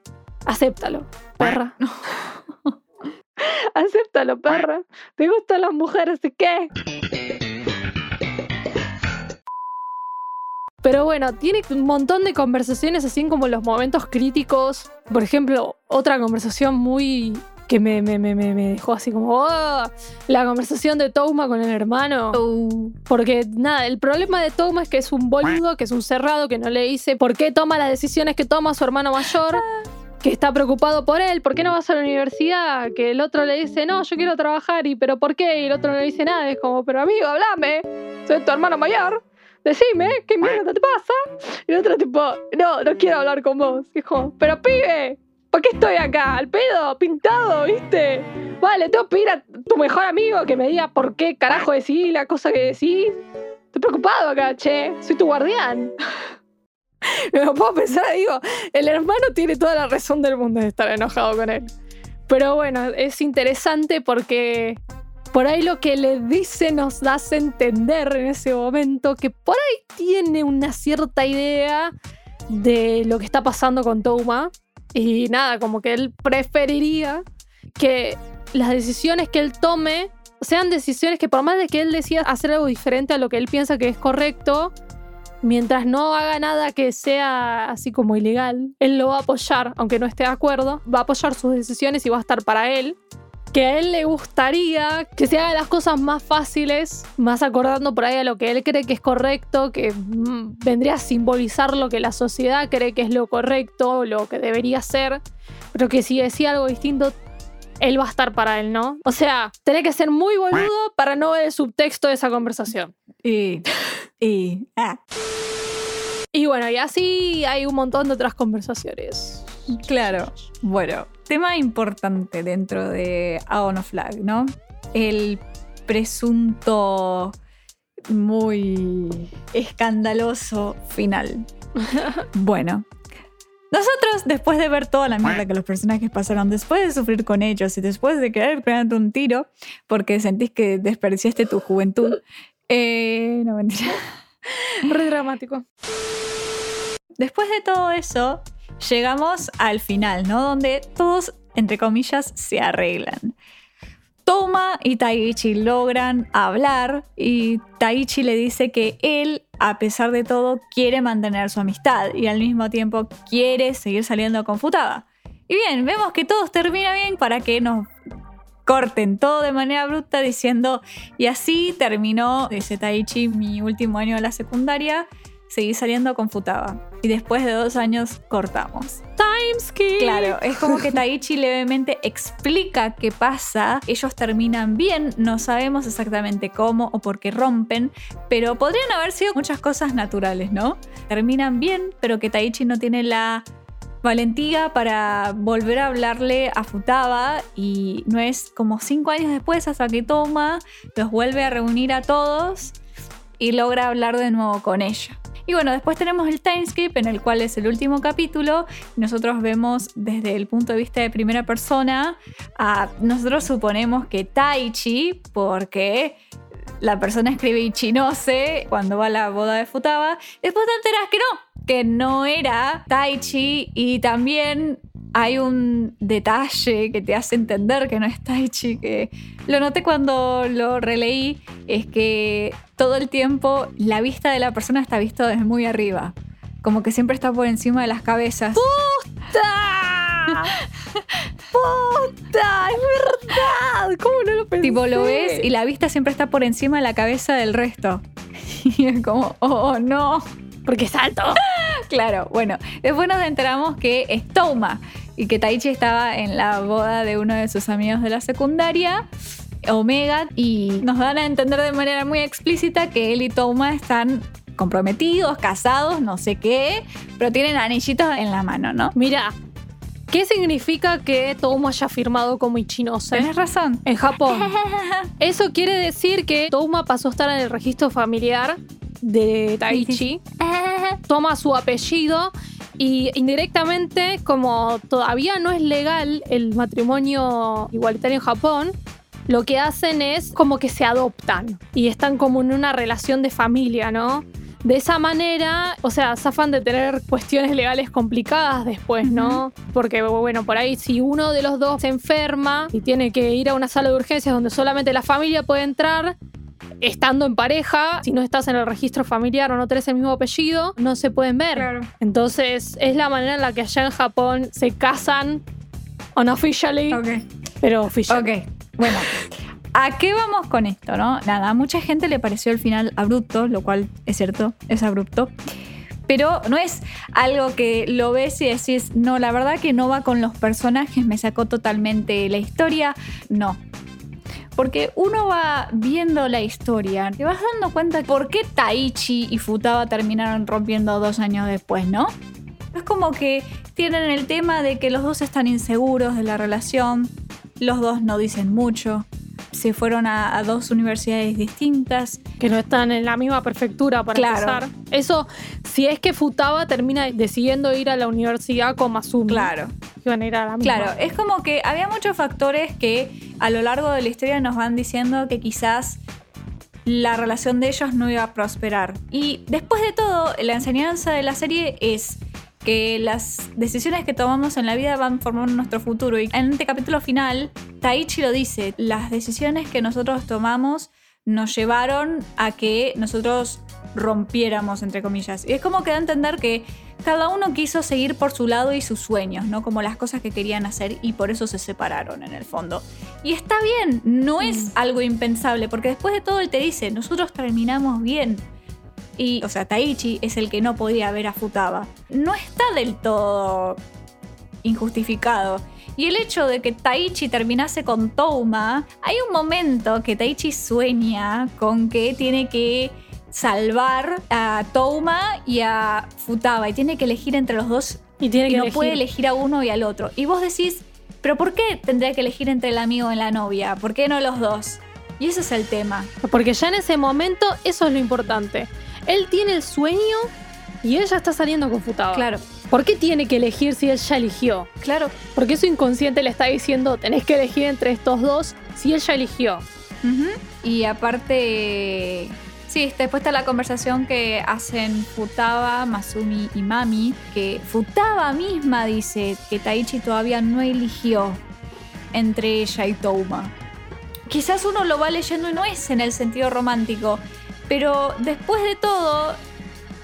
Acéptalo, perra. Acéptalo, perra. ¿Te gustan las mujeres y qué? Pero bueno, tiene un montón de conversaciones así como los momentos críticos. Por ejemplo, otra conversación muy que me, me, me, me dejó así como oh", la conversación de Touma con el hermano. Porque nada, el problema de Touma es que es un boludo, que es un cerrado, que no le dice por qué toma las decisiones que toma su hermano mayor. Que está preocupado por él, ¿por qué no vas a la universidad? Que el otro le dice, no, yo quiero trabajar, ¿y pero por qué? Y el otro no le dice nada, es como, pero amigo, hablame, soy tu hermano mayor decime, ¿qué mierda te pasa? Y el otro tipo, no, no quiero hablar con vos. Y como, pero pibe, ¿por qué estoy acá? ¿Al pedo? ¿Pintado? ¿Viste? Vale, tengo que pedir a tu mejor amigo que me diga por qué carajo decís la cosa que decís. Estoy preocupado acá, che. Soy tu guardián. me lo puedo pensar, digo, el hermano tiene toda la razón del mundo de estar enojado con él. Pero bueno, es interesante porque por ahí lo que le dice nos a entender en ese momento que por ahí tiene una cierta idea de lo que está pasando con Touma. Y nada, como que él preferiría que las decisiones que él tome sean decisiones que por más de que él decida hacer algo diferente a lo que él piensa que es correcto, mientras no haga nada que sea así como ilegal, él lo va a apoyar, aunque no esté de acuerdo, va a apoyar sus decisiones y va a estar para él que a él le gustaría que se hagan las cosas más fáciles, más acordando por ahí a lo que él cree que es correcto, que mm, vendría a simbolizar lo que la sociedad cree que es lo correcto, lo que debería ser, pero que si decía algo distinto, él va a estar para él, ¿no? O sea, tiene que ser muy boludo para no ver el subtexto de esa conversación. Y. Y. Ah. Y bueno, y así hay un montón de otras conversaciones. Claro. Bueno, tema importante dentro de Aon of Flag, ¿no? El presunto muy escandaloso final. bueno, nosotros, después de ver toda la mierda que los personajes pasaron, después de sufrir con ellos y después de querer pegarte un tiro porque sentís que desperdiciaste tu juventud, eh, no mentira. Re dramático. Después de todo eso, llegamos al final, ¿no? Donde todos, entre comillas, se arreglan. Toma y Taichi logran hablar y Taichi le dice que él, a pesar de todo, quiere mantener su amistad y al mismo tiempo quiere seguir saliendo con Futaba. Y bien, vemos que todo termina bien para que nos corten todo de manera bruta diciendo, y así terminó, dice Taichi, mi último año de la secundaria seguí saliendo con Futaba. Y después de dos años cortamos. Timeskip. Claro, es como que Taichi levemente explica qué pasa. Ellos terminan bien, no sabemos exactamente cómo o por qué rompen, pero podrían haber sido muchas cosas naturales, ¿no? Terminan bien, pero que Taichi no tiene la valentía para volver a hablarle a Futaba y no es como cinco años después hasta que toma, los vuelve a reunir a todos y logra hablar de nuevo con ella. Y bueno, después tenemos el timeskip en el cual es el último capítulo. Nosotros vemos desde el punto de vista de primera persona. A, nosotros suponemos que Taichi, porque la persona escribe Ichinose cuando va a la boda de Futaba. Después te enteras que no, que no era Taichi y también hay un detalle que te hace entender que no es Taichi, que lo noté cuando lo releí, es que todo el tiempo la vista de la persona está vista desde muy arriba. Como que siempre está por encima de las cabezas. ¡Puta! ¡Puta! ¡Es verdad! ¿Cómo no lo pensé? Tipo, lo ves y la vista siempre está por encima de la cabeza del resto. Y es como, oh no. Porque es alto. Claro, bueno. Después nos enteramos que es Touma y que Taichi estaba en la boda de uno de sus amigos de la secundaria. Omega y nos dan a entender de manera muy explícita que él y Touma están comprometidos, casados, no sé qué, pero tienen anillitos en la mano, ¿no? Mira, ¿qué significa que Touma haya firmado como Ichinose? Tienes razón. En Japón. Eso quiere decir que Touma pasó a estar en el registro familiar de Taichi, toma su apellido y indirectamente, como todavía no es legal el matrimonio igualitario en Japón, lo que hacen es como que se adoptan y están como en una relación de familia, ¿no? De esa manera, o sea, zafan de tener cuestiones legales complicadas después, ¿no? Porque, bueno, por ahí si uno de los dos se enferma y tiene que ir a una sala de urgencias donde solamente la familia puede entrar, estando en pareja, si no estás en el registro familiar o no tenés el mismo apellido, no se pueden ver. Claro. Entonces, es la manera en la que allá en Japón se casan unofficially, pero oficial. Ok, bueno. ¿A qué vamos con esto, no? Nada, a mucha gente le pareció el final abrupto, lo cual es cierto, es abrupto. Pero no es algo que lo ves y decís, no, la verdad que no va con los personajes, me sacó totalmente la historia. No. Porque uno va viendo la historia, te vas dando cuenta por qué Taichi y Futaba terminaron rompiendo dos años después, ¿no? Es como que tienen el tema de que los dos están inseguros de la relación, los dos no dicen mucho, se fueron a, a dos universidades distintas. Que no están en la misma prefectura para Claro. empezar. Eso, si es que Futaba termina decidiendo ir a la universidad con Masumi. Iban a ir a la misma. Claro, es como que había muchos factores que a lo largo de la historia nos van diciendo que quizás la relación de ellos no iba a prosperar. Y después de todo, la enseñanza de la serie es que las decisiones que tomamos en la vida van formando nuestro futuro. Y en este capítulo final, Taichi lo dice, las decisiones que nosotros tomamos nos llevaron a que nosotros rompiéramos, entre comillas. Y es como que da a entender que cada uno quiso seguir por su lado y sus sueños, ¿no? Como las cosas que querían hacer y por eso se separaron en el fondo. Y está bien, no es algo impensable, porque después de todo él te dice, nosotros terminamos bien. Y, o sea, Taichi es el que no podía ver a Futaba. No está del todo injustificado. Y el hecho de que Taichi terminase con Touma, hay un momento que Taichi sueña con que tiene que salvar a Touma y a Futaba y tiene que elegir entre los dos Y tiene y que no elegir. puede elegir a uno y al otro. Y vos decís, pero ¿por qué tendría que elegir entre el amigo y la novia? ¿Por qué no los dos? Y ese es el tema. Porque ya en ese momento eso es lo importante. Él tiene el sueño y ella está saliendo con Futaba. Claro, ¿Por qué tiene que elegir si él ya eligió? claro. Porque su inconsciente le está diciendo, tenés que elegir entre estos dos si él ya eligió. Y aparte, sí, después está la conversación que hacen Futaba, Masumi y Mami, que Futaba misma dice que Taichi todavía no eligió entre ella y Touma. Quizás uno lo va leyendo y no es en el sentido romántico, pero después de todo,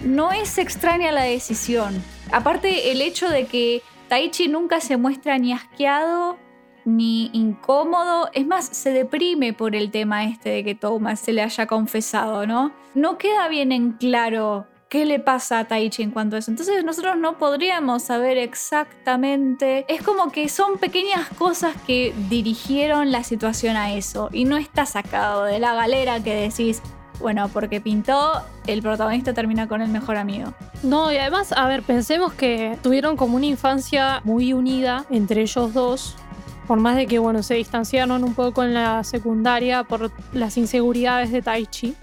no es extraña la decisión. Aparte, el hecho de que Taichi nunca se muestra ni asqueado ni incómodo, es más, se deprime por el tema este de que Thomas se le haya confesado, ¿no? No queda bien en claro qué le pasa a Taichi en cuanto a eso. Entonces nosotros no podríamos saber exactamente. Es como que son pequeñas cosas que dirigieron la situación a eso y no está sacado de la galera que decís, bueno, porque pintó, el protagonista termina con el mejor amigo. No, y además, a ver, pensemos que tuvieron como una infancia muy unida entre ellos dos. Por más de que, bueno, se distanciaron un poco en la secundaria por las inseguridades de Taichi.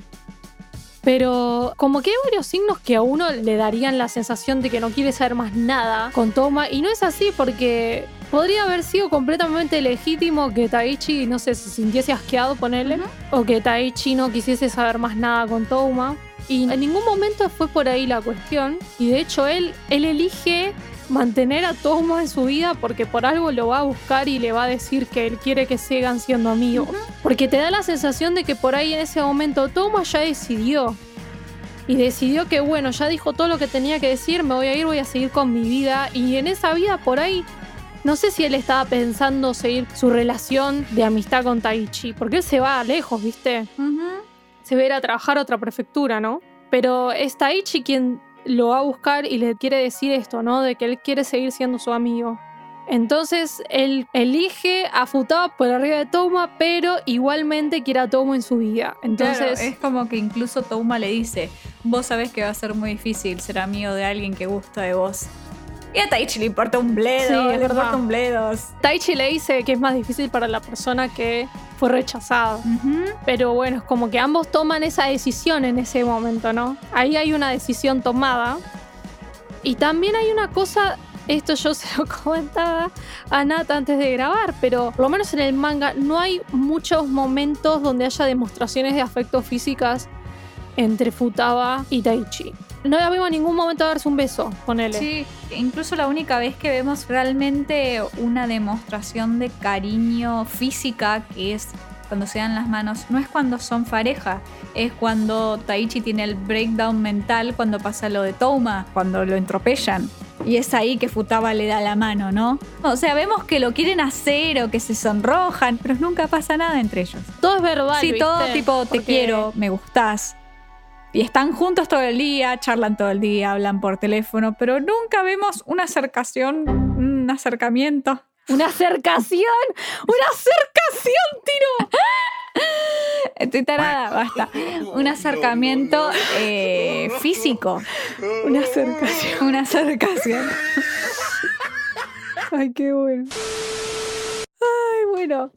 Pero como que hay varios signos que a uno le darían la sensación de que no quiere saber más nada con Toma. Y no es así porque podría haber sido completamente legítimo que Taichi, no sé, se sintiese asqueado, ponerle. O que Taichi no quisiese saber más nada con Toma. Y en ningún momento fue por ahí la cuestión. Y de hecho él, él elige mantener a Toma en su vida porque por algo lo va a buscar y le va a decir que él quiere que sigan siendo amigos. Porque te da la sensación de que por ahí en ese momento Toma ya decidió. Y decidió que bueno, ya dijo todo lo que tenía que decir, me voy a ir, voy a seguir con mi vida. Y en esa vida por ahí, no sé si él estaba pensando seguir su relación de amistad con Taichi. Porque él se va lejos, ¿viste? se va a ir a trabajar a otra prefectura, ¿no? Pero es Taichi quien lo va a buscar y le quiere decir esto, ¿no? De que él quiere seguir siendo su amigo. Entonces él elige a Futaba por arriba de Touma, pero igualmente quiere a Touma en su vida. Entonces Claro, es como que incluso Touma le dice, vos sabés que va a ser muy difícil ser amigo de alguien que gusta de vos. Y a Taichi le importa un bledo, Sí, le importa un bledo. Taichi le dice que es más difícil para la persona que fue rechazada. Ujú. Pero bueno, es como que ambos toman esa decisión en ese momento, ¿no? Ahí hay una decisión tomada. Y también hay una cosa, esto yo se lo comentaba a Nat antes de grabar, pero por lo menos en el manga no hay muchos momentos donde haya demostraciones de afecto físicas entre Futaba y Taichi. No la vimos en ningún momento darse un beso, ponele. Sí, incluso la única vez que vemos realmente una demostración de cariño física, que es cuando se dan las manos, no es cuando son pareja, es cuando Taichi tiene el breakdown mental cuando pasa lo de Touma, cuando lo entropellan. Y es ahí que Futaba le da la mano, ¿no? O sea, vemos que lo quieren hacer o que se sonrojan, pero nunca pasa nada entre ellos. Todo es verbal. Sí, ¿viste? todo tipo, te Porque- quiero, me gustás. Y están juntos todo el día, charlan todo el día, hablan por teléfono, pero nunca vemos una acercación, un acercamiento. Una acercación. Una acercación, tiro. Estoy tarada, basta. Un acercamiento eh, físico. Una acercación. Una acercación. Ay, qué bueno. Ay, bueno.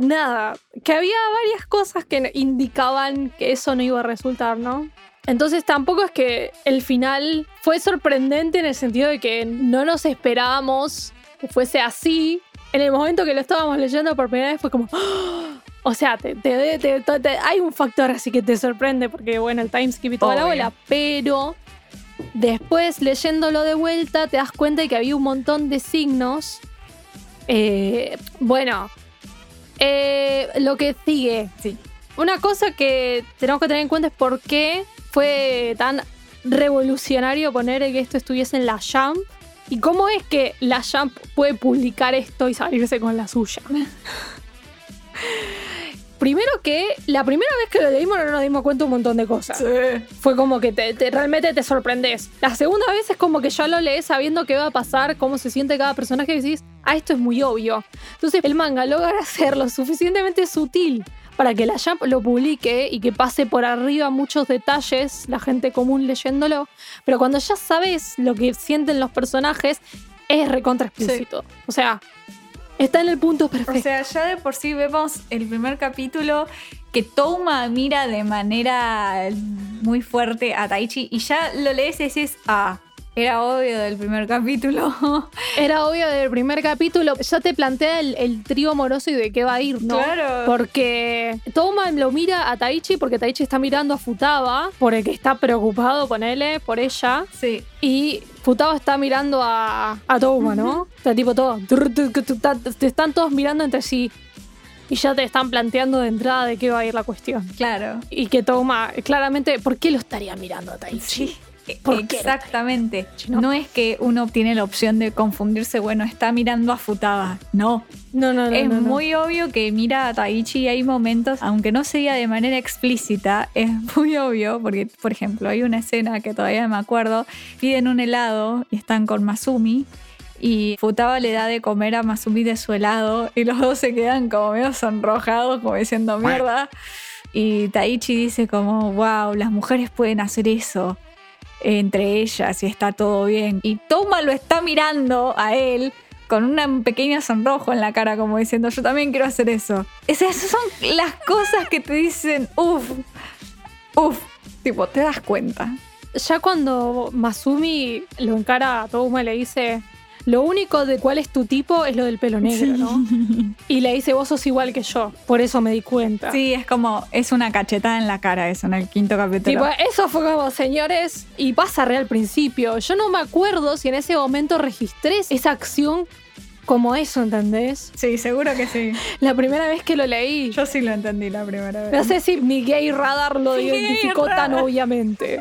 Nada, que había varias cosas que indicaban que eso no iba a resultar, ¿no? Entonces tampoco es que el final fue sorprendente en el sentido de que no nos esperábamos que fuese así. En el momento que lo estábamos leyendo por primera vez fue como... ¡Ah! O sea, te, te- te- te- te- hay un factor así que te sorprende porque, bueno, el timeskip y toda la bola, pero después leyéndolo de vuelta te das cuenta de que había un montón de signos. Eh, bueno, eh, lo que sigue. Sí. Una cosa que tenemos que tener en cuenta es por qué fue tan revolucionario poner que esto estuviese en la Jump y cómo es que la Jump puede publicar esto y salirse con la suya. Primero que la primera vez que lo leímos no nos dimos cuenta un montón de cosas. Fue como que te, te- realmente te sorprendes. La segunda vez es como que ya lo lees sabiendo qué va a pasar, cómo se siente cada personaje y decís, ah, esto es muy obvio. Entonces el manga logra ser lo suficientemente sutil para que la Jump lo publique y que pase por arriba muchos detalles, la gente común leyéndolo. Pero cuando ya sabes lo que sienten los personajes, es recontra explícito. O sea, está en el punto O perfecto. sea, ya de por sí vemos el primer capítulo que Touma mira de manera muy fuerte a Taichi y ya lo lees y decís, ah, era obvio del primer capítulo. Era obvio desde el primer capítulo, ya te plantea el, el trío amoroso y de qué va a ir, ¿no? Claro. Porque Toma lo mira a Taichi porque Taichi está mirando a Futaba, por el que está preocupado, ponele, por ella. sí. Y Futaba está mirando a, a Toma, ¿no? Está tipo todo. Te están todos mirando entre sí. Y ya te están planteando de entrada de qué va a ir la cuestión. Claro. Y que Toma, claramente, ¿por qué lo estaría mirando a Taichi? ¿Por qué? Exactamente. No. No. es que uno tiene la opción de confundirse, bueno, está mirando a Futaba. No. No, no, no. es no, muy obvio que mira a Taichi y hay momentos, aunque no se diga de manera explícita, es muy obvio, porque, por ejemplo, hay una escena que todavía me acuerdo, piden un helado y están con Masumi. Y Futaba le da de comer a Masumi de su helado y los dos se quedan como medio sonrojados, como diciendo mierda. Y Taichi dice como, wow, las mujeres pueden hacer eso entre ellas y está todo bien. Y Toma lo está mirando a él con una pequeña sonrojo en la cara, como diciendo, yo también quiero hacer eso. Esas son las cosas que te dicen, uff, uff, tipo, te das cuenta. ya cuando Masumi lo encara a Touma y le dice, lo único de cuál es tu tipo es lo del pelo negro, ¿no? Y le dice, vos sos igual que yo, por eso me di cuenta. Sí, es como, es una cachetada en la cara eso en el quinto capítulo. Tipo, eso fue como, señores, y pasa re al principio. Yo no me acuerdo si en ese momento registré esa acción como eso, ¿entendés? sí, seguro que sí. La primera vez que lo leí. Yo sí lo entendí la primera vez. No sé si mi gay radar lo identificó tan obviamente.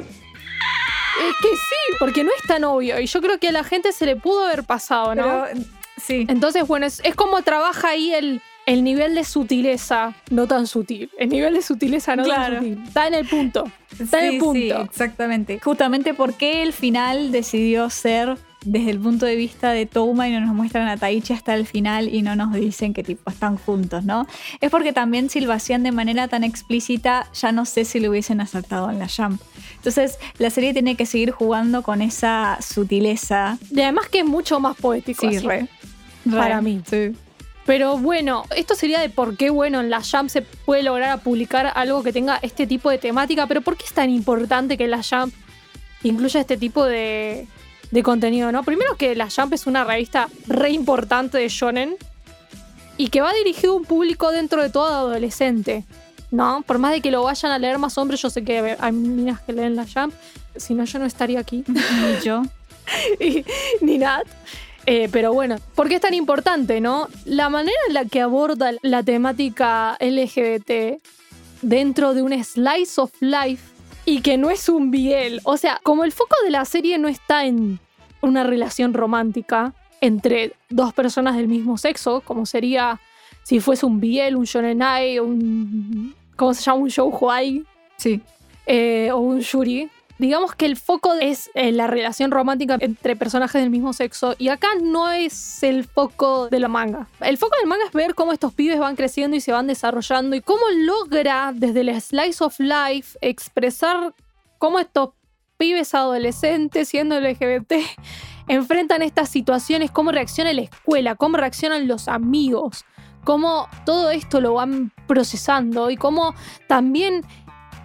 Es que sí, porque no es tan obvio. Y yo creo que a la gente se le pudo haber pasado, ¿no? Pero, sí. Entonces, bueno, es, es como trabaja ahí el, el nivel de sutileza, no tan sutil. El nivel de sutileza no Claro. tan sutil. Está en el punto. Está en el punto. sí, exactamente. Justamente porque el final decidió ser desde el punto de vista de Touma y no nos muestran a Taichi hasta el final y no nos dicen que tipo están juntos, ¿no? Es porque también si lo hacían de manera tan explícita, ya no sé si lo hubiesen acertado en la Jump. Entonces la serie tiene que seguir jugando con esa sutileza. Y además que es mucho más poético. Sí, así, re. Para mí. Sí. Pero bueno, esto sería de por qué, bueno, en la Jump se puede lograr publicar algo que tenga este tipo de temática, pero ¿por qué es tan importante que la Jump incluya este tipo de, de contenido, no? Primero que la Jump es una revista re importante de shonen y que va dirigido a un público dentro de todo adolescente, ¿no? Por más de que lo vayan a leer más hombres, yo sé que hay minas que leen la Jump, si no yo no estaría aquí. Y yo. y- ni Nat. Eh, pero bueno, ¿por qué es tan importante, no? La manera en la que aborda la temática LGBT dentro de un slice of life y que no es un biel. O sea, como el foco de la serie no está en una relación romántica entre dos personas del mismo sexo, como sería si fuese un biel, un shonenai, un... ¿Cómo se llama? Un shoujuai Sí. eh, o un yuri. Digamos que el foco es eh, la relación romántica entre personajes del mismo sexo y acá no es el foco de la manga. El foco del manga es ver cómo estos pibes van creciendo y se van desarrollando y cómo logra desde el slice of life expresar cómo estos pibes adolescentes siendo LGBT enfrentan estas situaciones, cómo reacciona la escuela, cómo reaccionan los amigos, cómo todo esto lo van procesando y cómo también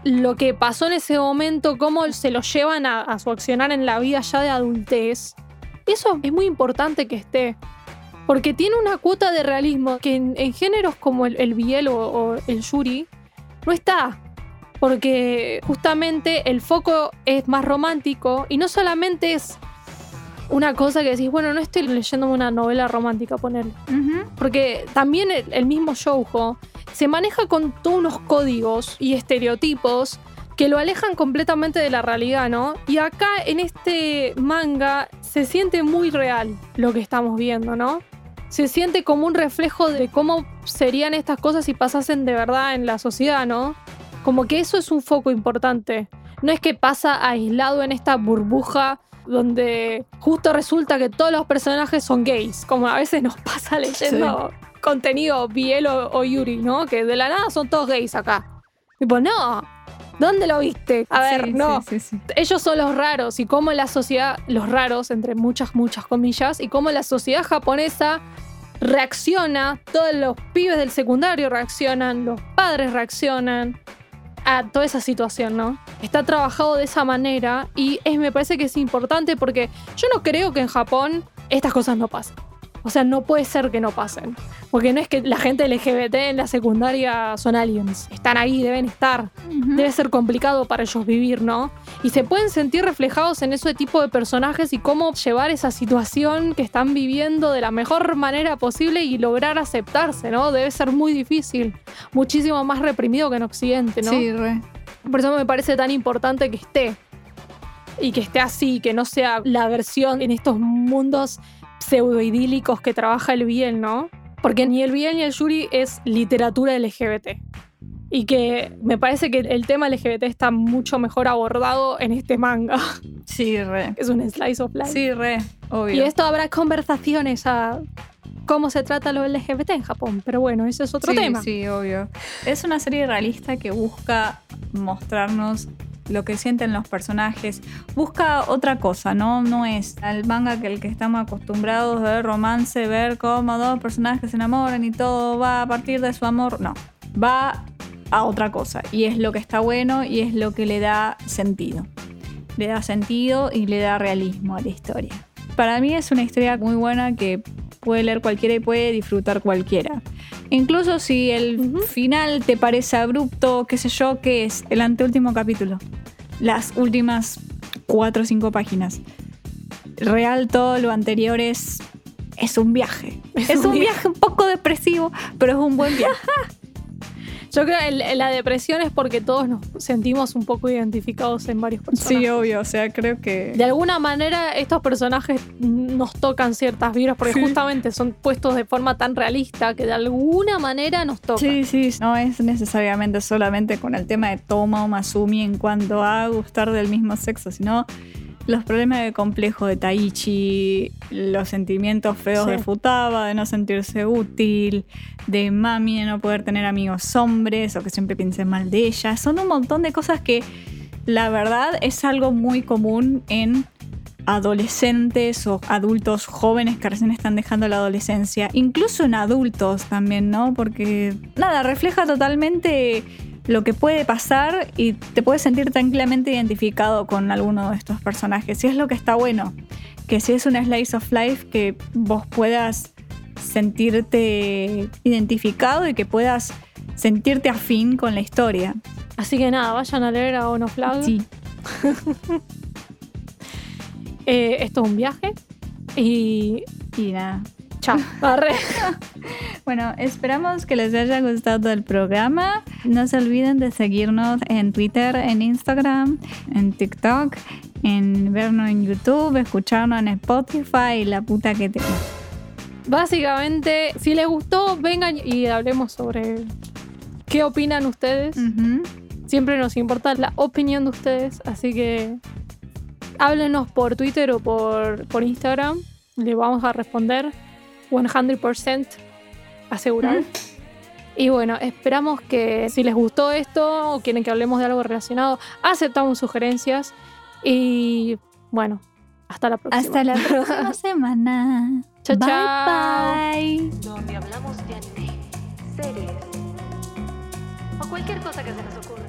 lo que pasó en ese momento, cómo se lo llevan a, su accionar en la vida ya de adultez. Eso es muy importante que esté. Porque tiene una cuota de realismo que en, géneros como el, el biel o, o el yuri no está. Porque justamente el foco es más romántico y no solamente es una cosa que decís, bueno, no estoy leyendo una novela romántica, poner porque también el, el mismo shoujo se maneja con todos unos códigos y estereotipos que lo alejan completamente de la realidad, ¿no? Y acá en este manga se siente muy real lo que estamos viendo, ¿no? Se siente como un reflejo de cómo serían estas cosas si pasasen de verdad en la sociedad, ¿no? Como que eso es un foco importante. No es que pasa aislado en esta burbuja donde justo resulta que todos los personajes son gays, como a veces nos pasa leyendo contenido Biel o, o Yuri, ¿no? Que de la nada son todos gays acá. Tipo, no, ¿dónde lo viste? A ver, Sí, no. sí. Ellos son los raros y cómo la sociedad, los raros, entre muchas, muchas comillas, y cómo la sociedad japonesa reacciona, todos los pibes del secundario reaccionan, los padres reaccionan toda esa situación, ¿no? Está trabajado de esa manera y es, me parece que es importante porque yo no creo que en Japón estas cosas no pasen. O sea, no puede ser que no pasen. Porque no es que la gente LGBT en la secundaria son aliens. Están ahí, deben estar. Debe ser complicado para ellos vivir, ¿no? Y se pueden sentir reflejados en ese tipo de personajes y cómo llevar esa situación que están viviendo de la mejor manera posible y lograr aceptarse, ¿no? Debe ser muy difícil. Muchísimo más reprimido que en Occidente, ¿no? Sí, re. Por eso me parece tan importante que esté. Y que esté así, que no sea la versión en estos mundos pseudoidílicos que trabaja el bien, ¿no? Porque ni el bien ni el Yuri es literatura LGBT. Y que me parece que el tema LGBT está mucho mejor abordado en este manga. Sí, re. Es un slice of life. Sí, re. Obvio. y esto habrá conversaciones a cómo se trata lo LGBT en Japón. Pero bueno, ese es otro sí, tema. Sí, obvio. Es una serie realista que busca mostrarnos lo que sienten los personajes. Busca otra cosa, ¿no? No es el manga que el que estamos acostumbrados a ver romance, ver cómo dos personajes se enamoran y todo va a partir de su amor. No. Va a otra cosa. Y es lo que está bueno y es lo que le da sentido. Le da sentido y le da realismo a la historia. Para mí es una historia muy buena que puede leer cualquiera y puede disfrutar cualquiera. Incluso si el final te parece abrupto, qué sé yo, que es el anteúltimo capítulo. Las últimas cuatro o cinco páginas. Real todo lo anterior es, es un viaje. Es Es, un un, viaje. viaje un poco depresivo, pero es un buen viaje. Yo creo que el- la depresión es porque todos nos sentimos un poco identificados en varios personajes. sí, obvio, o sea, creo que... De alguna manera estos personajes nos tocan ciertas vibras porque Sí. justamente son puestos de forma tan realista que de alguna manera nos tocan. Sí, sí, no es necesariamente solamente con el tema de Toma o Masumi en cuanto a gustar del mismo sexo, sino los problemas de complejo de Taichi, los sentimientos feos Sí. de Futaba, de no sentirse útil, de Mami de no poder tener amigos hombres o que siempre piense mal de ella. Son un montón de cosas que la verdad es algo muy común en adolescentes o adultos jóvenes que recién están dejando la adolescencia, incluso en adultos también, ¿no? Porque nada, refleja totalmente lo que puede pasar y te puedes sentir tranquilamente identificado con alguno de estos personajes. Y es lo que está bueno, que si es una slice of life, que vos puedas sentirte identificado y que puedas sentirte afín con la historia. Así que nada, vayan a leer a Ono Flag. Sí. Eh, esto es un viaje. Y Y nada. Chao. Arre. Bueno, esperamos que les haya gustado el programa. No se olviden de seguirnos en Twitter, en Instagram, en TikTok, en vernos en YouTube, escucharnos en Spotify y la puta que te... Básicamente, si les gustó, vengan y hablemos sobre qué opinan ustedes. Siempre nos importa la opinión de ustedes, así que háblenos por Twitter o por, por Instagram. Le vamos a responder 100% asegurado. Y bueno, esperamos que si les gustó esto o quieren que hablemos de algo relacionado, aceptamos sugerencias. Y bueno, hasta la próxima. Hasta la próxima semana. Chao, bye, chao. bye. donde hablamos de anime, series o cualquier cosa que se nos ocurra.